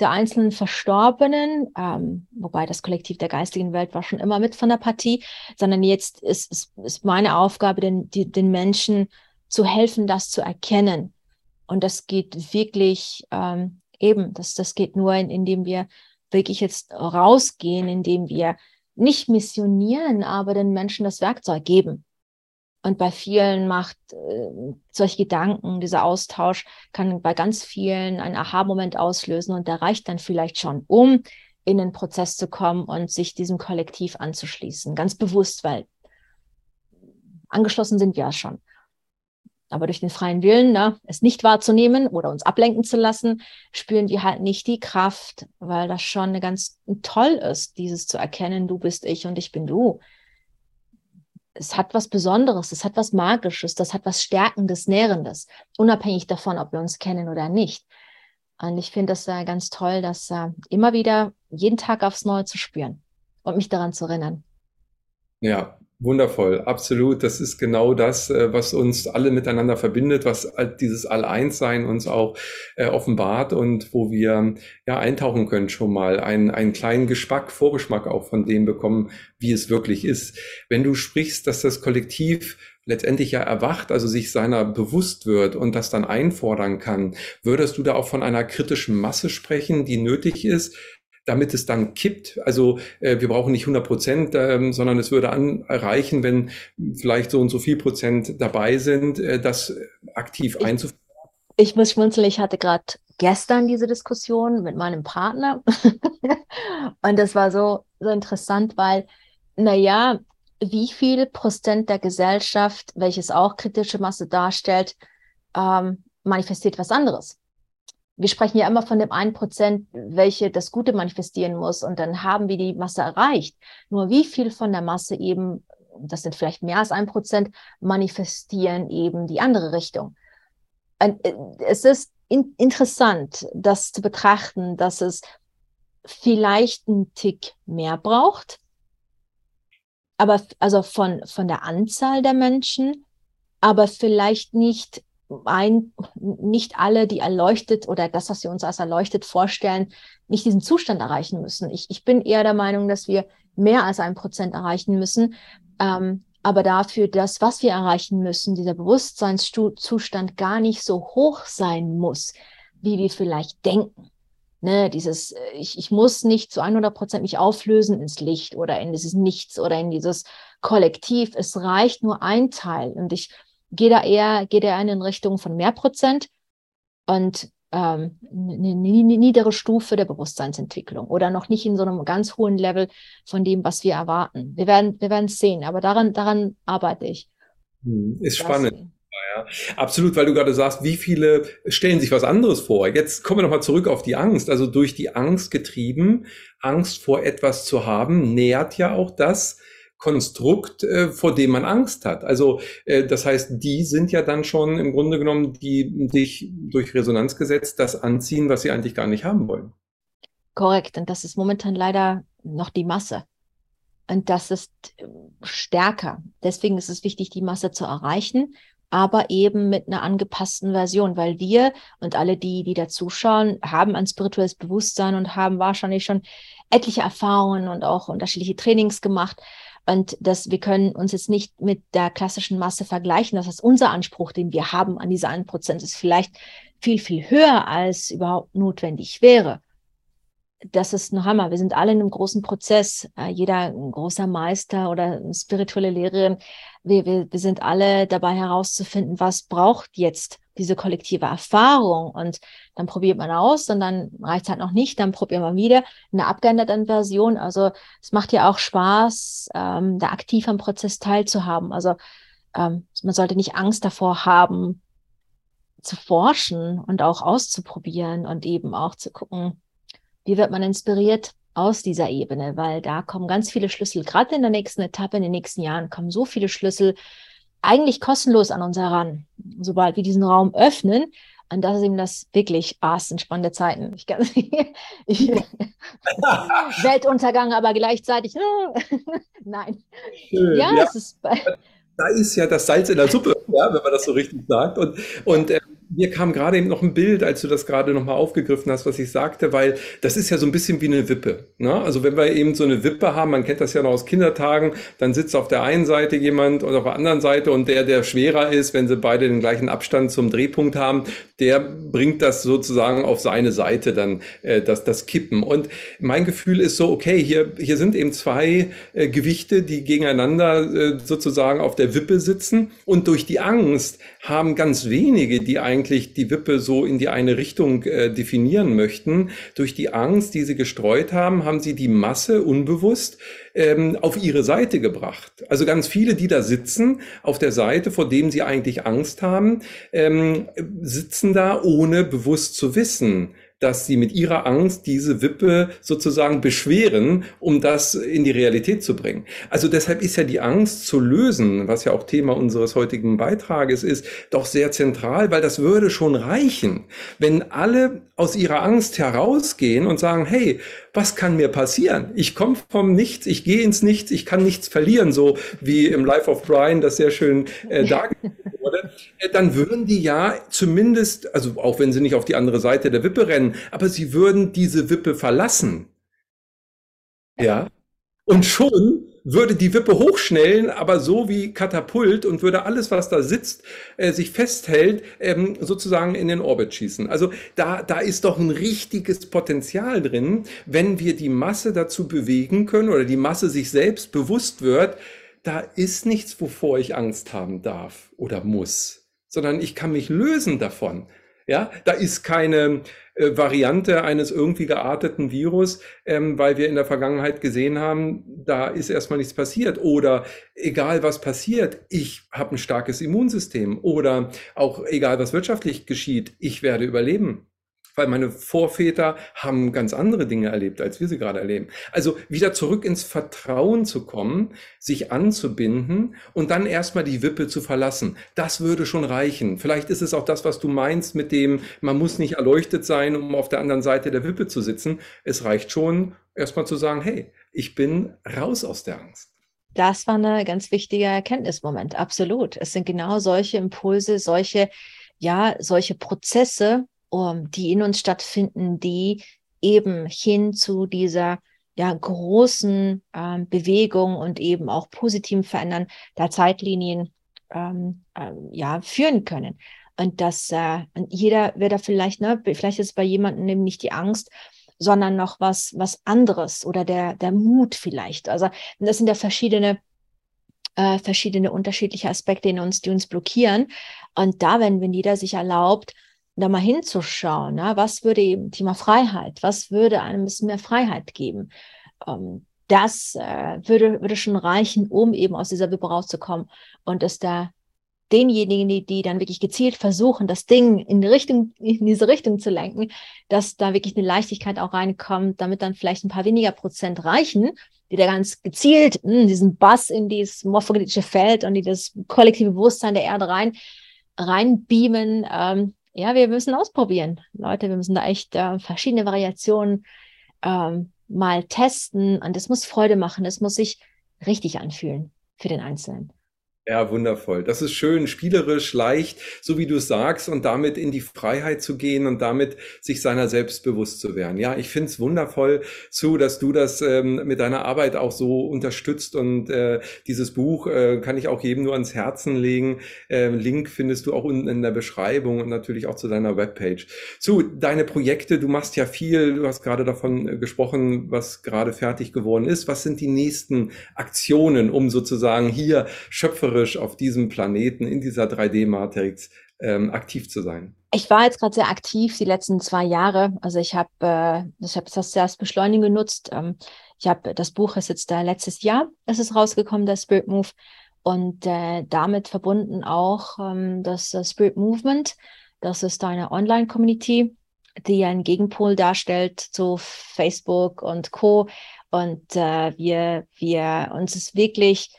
der einzelnen Verstorbenen, ähm, wobei das Kollektiv der geistigen Welt war schon immer mit von der Partie, sondern jetzt ist, ist, ist meine Aufgabe, den, die, den Menschen zu helfen, das zu erkennen. Und das geht wirklich ähm, eben, das, das geht nur, in, indem wir wirklich jetzt rausgehen, indem wir nicht missionieren, aber den Menschen das Werkzeug geben. Und bei vielen macht äh, solche Gedanken, dieser Austausch kann bei ganz vielen einen Aha-Moment auslösen und der reicht dann vielleicht schon, um in den Prozess zu kommen und sich diesem Kollektiv anzuschließen. Ganz bewusst, weil angeschlossen sind wir ja schon. Aber durch den freien Willen, ne, es nicht wahrzunehmen oder uns ablenken zu lassen, spüren wir halt nicht die Kraft, weil das schon ganz toll ist, dieses zu erkennen, du bist ich und ich bin du. Es hat was Besonderes, es hat was Magisches, das hat was Stärkendes, Nährendes, unabhängig davon, ob wir uns kennen oder nicht. Und ich finde das äh, ganz toll, das äh, immer wieder jeden Tag aufs Neue zu spüren und mich daran zu erinnern. Ja, Wundervoll, absolut. Das ist genau das, äh, was uns alle miteinander verbindet, was dieses All-Eins-Sein uns auch äh, offenbart und wo wir ja eintauchen können schon mal, einen, einen kleinen Geschmack, Vorgeschmack auch von dem bekommen, wie es wirklich ist. Wenn du sprichst, dass das Kollektiv letztendlich ja erwacht, also sich seiner bewusst wird und das dann einfordern kann, würdest du da auch von einer kritischen Masse sprechen, die nötig ist, damit es dann kippt. Also äh, wir brauchen nicht 100 Prozent, ähm, sondern es würde an, erreichen, wenn vielleicht so und so viel Prozent dabei sind, äh, das aktiv einzuführen. Ich muss schmunzeln, ich hatte gerade gestern diese Diskussion mit meinem Partner und das war so, so interessant, weil, naja, wie viel Prozent der Gesellschaft, welches auch kritische Masse darstellt, ähm, manifestiert was anderes wir sprechen ja immer von dem einen Prozent, welche das Gute manifestieren muss und dann haben wir die Masse erreicht. Nur wie viel von der Masse eben, das sind vielleicht mehr als ein Prozent, manifestieren eben die andere Richtung. Äh, es ist in, interessant, das zu betrachten, dass es vielleicht einen Tick mehr braucht, aber also von, von der Anzahl der Menschen, aber vielleicht nicht ein, nicht alle, die erleuchtet oder das, was wir uns als erleuchtet vorstellen, nicht diesen Zustand erreichen müssen. Ich, ich bin eher der Meinung, dass wir mehr als ein Prozent erreichen müssen. Ähm, aber dafür, das, was wir erreichen müssen, dieser Bewusstseinszustand gar nicht so hoch sein muss, wie wir vielleicht denken. Ne, dieses, ich, ich muss nicht zu 100 Prozent mich auflösen ins Licht oder in dieses Nichts oder in dieses Kollektiv. Es reicht nur ein Teil. Und ich, geht er eher, geht er in Richtung von mehr Prozent und ähm, eine niedere Stufe der Bewusstseinsentwicklung oder noch nicht in so einem ganz hohen Level von dem, was wir erwarten. Wir werden, wir werden es sehen, aber daran, daran arbeite ich. Hm, ist spannend. Ja, absolut, weil du gerade sagst, wie viele stellen sich was anderes vor. Jetzt kommen wir nochmal zurück auf die Angst. Also durch die Angst getrieben, Angst vor etwas zu haben, nährt ja auch das, Konstrukt, äh, vor dem man Angst hat. Also äh, das heißt, die sind ja dann schon im Grunde genommen, die sich durch Resonanzgesetz das anziehen, was sie eigentlich gar nicht haben wollen. Korrekt. Und das ist momentan leider noch die Masse. Und das ist äh, stärker. Deswegen ist es wichtig, die Masse zu erreichen, aber eben mit einer angepassten Version, weil wir und alle die, die da zuschauen, haben ein spirituelles Bewusstsein und haben wahrscheinlich schon etliche Erfahrungen und auch unterschiedliche Trainings gemacht. Und dass wir können uns jetzt nicht mit der klassischen Masse vergleichen. Das heißt, unser Anspruch, den wir haben an diese 1 Prozent, ist vielleicht viel, viel höher, als überhaupt notwendig wäre. Das ist ein Hammer. Wir sind alle in einem großen Prozess. Äh, jeder ein großer Meister oder spirituelle Lehrerin. Wir, wir, wir sind alle dabei herauszufinden, was braucht jetzt diese kollektive Erfahrung und dann probiert man aus und dann reicht es halt noch nicht, dann probiert man wieder eine abgeänderte Version. Also es macht ja auch Spaß, ähm, da aktiv am Prozess teilzuhaben. Also ähm, man sollte nicht Angst davor haben, zu forschen und auch auszuprobieren und eben auch zu gucken, wie wird man inspiriert aus dieser Ebene, weil da kommen ganz viele Schlüssel, gerade in der nächsten Etappe, in den nächsten Jahren kommen so viele Schlüssel, eigentlich kostenlos an uns heran. Sobald wir diesen Raum öffnen, und das ist eben das wirklich, ah, es sind spannende Zeiten. Ich, kann, ich, Weltuntergang, aber gleichzeitig, nein. Schön, ja, ja, ist. Da ist ja das Salz in der Suppe, ja, wenn man das so richtig sagt. Und, und äh, mir kam gerade eben noch ein Bild, als du das gerade nochmal aufgegriffen hast, was ich sagte, weil das ist ja so ein bisschen wie eine Wippe. Ne? Also wenn wir eben so eine Wippe haben, man kennt das ja noch aus Kindertagen, dann sitzt auf der einen Seite jemand und auf der anderen Seite und der, der schwerer ist, wenn sie beide den gleichen Abstand zum Drehpunkt haben, der bringt das sozusagen auf seine Seite dann, äh, das, das Kippen. Und mein Gefühl ist so, okay, hier, hier sind eben zwei äh, Gewichte, die gegeneinander äh, sozusagen auf der Wippe sitzen und durch die Angst haben ganz wenige, die eigentlich die Wippe so in die eine Richtung äh, definieren möchten. Durch die Angst, die sie gestreut haben, haben sie die Masse unbewusst ähm, auf ihre Seite gebracht. Also ganz viele, die da sitzen, auf der Seite, vor dem sie eigentlich Angst haben, ähm, sitzen da, ohne bewusst zu wissen, dass sie mit ihrer Angst diese Wippe sozusagen beschweren, um das in die Realität zu bringen. Also deshalb ist ja die Angst zu lösen, was ja auch Thema unseres heutigen Beitrages ist, doch sehr zentral, weil das würde schon reichen, wenn alle aus ihrer Angst herausgehen und sagen, hey, was kann mir passieren? Ich komme vom Nichts, ich gehe ins Nichts, ich kann nichts verlieren, so wie im Life of Brian das sehr schön äh, dargestellt wurde. Äh, dann würden die ja zumindest, also auch wenn sie nicht auf die andere Seite der Wippe rennen, aber sie würden diese Wippe verlassen. Ja. Und schon würde die Wippe hochschnellen, aber so wie Katapult und würde alles, was da sitzt, äh, sich festhält, ähm, sozusagen in den Orbit schießen. Also da, da ist doch ein richtiges Potenzial drin, wenn wir die Masse dazu bewegen können oder die Masse sich selbst bewusst wird, da ist nichts, wovor ich Angst haben darf oder muss, sondern ich kann mich lösen davon. Ja, da ist keine äh, Variante eines irgendwie gearteten Virus, ähm, weil wir in der Vergangenheit gesehen haben, da ist erstmal nichts passiert. Oder egal was passiert, ich habe ein starkes Immunsystem. Oder auch egal was wirtschaftlich geschieht, ich werde überleben weil meine Vorväter haben ganz andere Dinge erlebt, als wir sie gerade erleben. Also wieder zurück ins Vertrauen zu kommen, sich anzubinden und dann erstmal die Wippe zu verlassen. Das würde schon reichen. Vielleicht ist es auch das, was du meinst mit dem, man muss nicht erleuchtet sein, um auf der anderen Seite der Wippe zu sitzen. Es reicht schon, erstmal zu sagen, hey, ich bin raus aus der Angst. Das war ein ganz wichtiger Erkenntnismoment, absolut. Es sind genau solche Impulse, solche, ja, solche Prozesse, um, die in uns stattfinden, die eben hin zu dieser ja, großen ähm, Bewegung und eben auch positiven Verändern der Zeitlinien ähm, ähm, ja, führen können. Und dass äh, jeder wird da vielleicht, ne, vielleicht ist bei jemandem eben nicht die Angst, sondern noch was, was anderes oder der, der Mut vielleicht. Also das sind ja verschiedene, äh, verschiedene unterschiedliche Aspekte in uns, die uns blockieren. Und da, wenn, wenn jeder sich erlaubt, da mal hinzuschauen, ne? was würde eben Thema Freiheit, was würde einem ein bisschen mehr Freiheit geben? Ähm, das äh, würde, würde schon reichen, um eben aus dieser Wippe rauszukommen und es da denjenigen, die, die dann wirklich gezielt versuchen, das Ding in, die Richtung, in diese Richtung zu lenken, dass da wirklich eine Leichtigkeit auch reinkommt, damit dann vielleicht ein paar weniger Prozent reichen, die da ganz gezielt mh, hm, diesen Bass in dieses morphogenetische Feld und in das kollektive Bewusstsein der Erde rein reinbeamen, ähm, ja, wir müssen ausprobieren. Leute, wir müssen da echt äh, verschiedene Variationen ähm, mal testen und es muss Freude machen, es muss sich richtig anfühlen für den Einzelnen. Ja, wundervoll. Das ist schön, spielerisch, leicht, so wie du es sagst, und damit in die Freiheit zu gehen und damit sich seiner selbst bewusst zu werden. Ja, ich finde es wundervoll zu, dass du das ähm, mit deiner Arbeit auch so unterstützt und äh, dieses Buch äh, kann ich auch jedem nur ans Herzen legen. Äh, Link findest du auch unten in der Beschreibung und natürlich auch zu deiner Webpage. Zu deine Projekte, du machst ja viel, du hast gerade davon äh, gesprochen, was gerade fertig geworden ist. Was sind die nächsten Aktionen, um sozusagen hier schöpferisch schöpferisch auf diesem Planeten, in dieser 3D-Matrix ähm, aktiv zu sein? Ich war jetzt gerade sehr aktiv die letzten zwei Jahre. Also ich habe äh, hab das als Beschleunigen genutzt. Ähm, ich habe das Buch ist jetzt da letztes Jahr, ist es rausgekommen, der Spirit Move. Und äh, damit verbunden auch ähm, das uh, Spirit Movement. Das ist eine Online-Community, die einen Gegenpol darstellt zu Facebook und Co. Und äh, wir, wir uns ist wirklich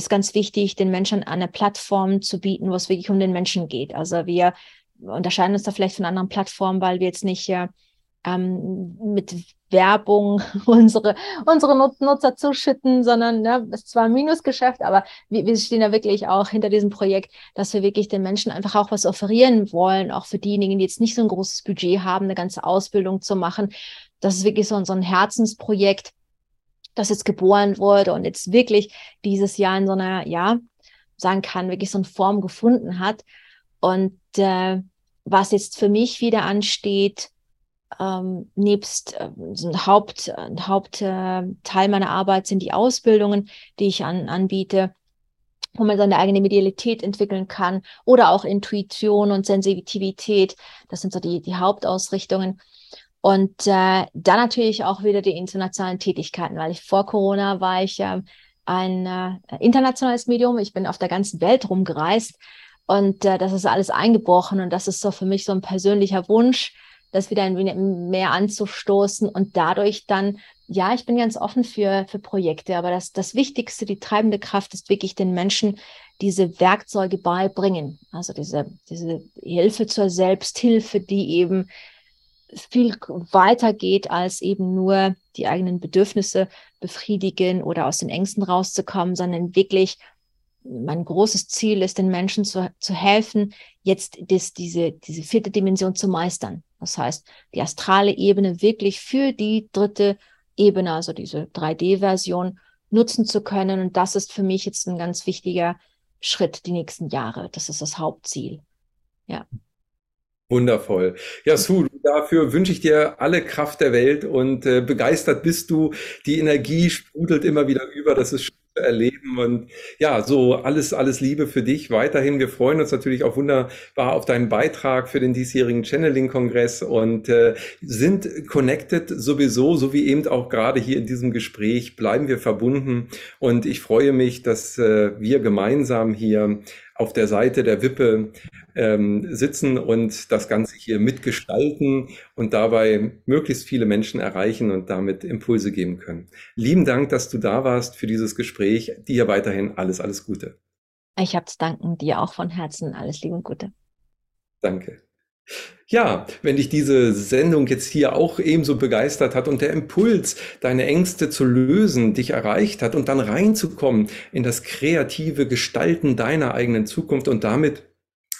ist ganz wichtig, den Menschen eine Plattform zu bieten, wo es wirklich um den Menschen geht. Also wir unterscheiden uns da vielleicht von anderen Plattformen, weil wir jetzt nicht äh, ähm, mit Werbung unsere, unsere Nutzer zuschütten, sondern ne, ist zwar ein Minusgeschäft, aber wir, wir stehen da wirklich auch hinter diesem Projekt, dass wir wirklich den Menschen einfach auch was offerieren wollen, auch für diejenigen, die jetzt nicht so ein großes Budget haben, eine ganze Ausbildung zu machen. Das ist wirklich so, so ein Herzensprojekt, das jetzt geboren wurde und jetzt wirklich dieses Jahr in so einer, ja, sagen kann, wirklich so eine Form gefunden hat. Und äh, was jetzt für mich wieder ansteht, ähm, nebst äh, so ein Haupt, Hauptteil äh, meiner Arbeit sind die Ausbildungen, die ich an, anbiete, wo man seine eigene Medialität entwickeln kann oder auch Intuition und Sensitivität. Das sind so die, die Hauptausrichtungen. Und äh, dann natürlich auch wieder die internationalen Tätigkeiten, weil ich vor Corona war ich äh, ein äh, internationales Medium. Ich bin auf der ganzen Welt rumgereist und äh, das ist alles eingebrochen und das ist so für mich so ein persönlicher Wunsch, das wieder ein wenig mehr anzustoßen und dadurch dann, ja, ich bin ganz offen für, für Projekte, aber das, das Wichtigste, die treibende Kraft ist wirklich den Menschen diese Werkzeuge beibringen. Also diese, diese Hilfe zur Selbsthilfe, die eben viel weiter geht, als eben nur die eigenen Bedürfnisse befriedigen oder aus den Ängsten rauszukommen, sondern wirklich mein großes Ziel ist, den Menschen zu, zu helfen, jetzt das, diese, diese vierte Dimension zu meistern. Das heißt, die astrale Ebene wirklich für die dritte Ebene, also diese 3D-Version, nutzen zu können. Und das ist für mich jetzt ein ganz wichtiger Schritt die nächsten Jahre. Das ist das Hauptziel. Ja. Wundervoll. Ja, Sue, dafür wünsche ich dir alle Kraft der Welt und äh, begeistert bist du. Die Energie sprudelt immer wieder über. Das ist erleben. Und ja, so alles, alles Liebe für dich weiterhin. Wir freuen uns natürlich auch wunderbar auf deinen Beitrag für den diesjährigen Channeling-Kongress und äh, sind connected sowieso, so wie eben auch gerade hier in diesem Gespräch, bleiben wir verbunden. Und ich freue mich, dass äh, wir gemeinsam hier auf der Seite der Wippe ähm, sitzen und das Ganze hier mitgestalten und dabei möglichst viele Menschen erreichen und damit Impulse geben können. Lieben Dank, dass du da warst für dieses Gespräch. Dir weiterhin alles, alles Gute. Ich habe zu danken, dir auch von Herzen alles Liebe und Gute. Danke. Ja, wenn dich diese Sendung jetzt hier auch ebenso begeistert hat und der Impuls, deine Ängste zu lösen, dich erreicht hat und dann reinzukommen in das kreative Gestalten deiner eigenen Zukunft und damit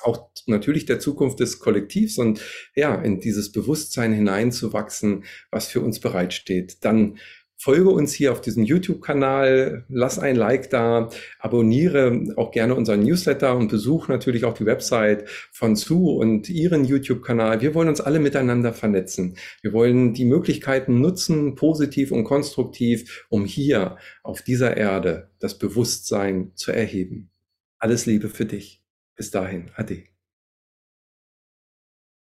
auch natürlich der Zukunft des Kollektivs und ja, in dieses Bewusstsein hineinzuwachsen, was für uns bereitsteht, dann Folge uns hier auf diesem YouTube-Kanal, lass ein Like da, abonniere auch gerne unseren Newsletter und besuch natürlich auch die Website von Sue und ihren YouTube-Kanal. Wir wollen uns alle miteinander vernetzen. Wir wollen die Möglichkeiten nutzen, positiv und konstruktiv, um hier auf dieser Erde das Bewusstsein zu erheben. Alles Liebe für dich. Bis dahin, Ade.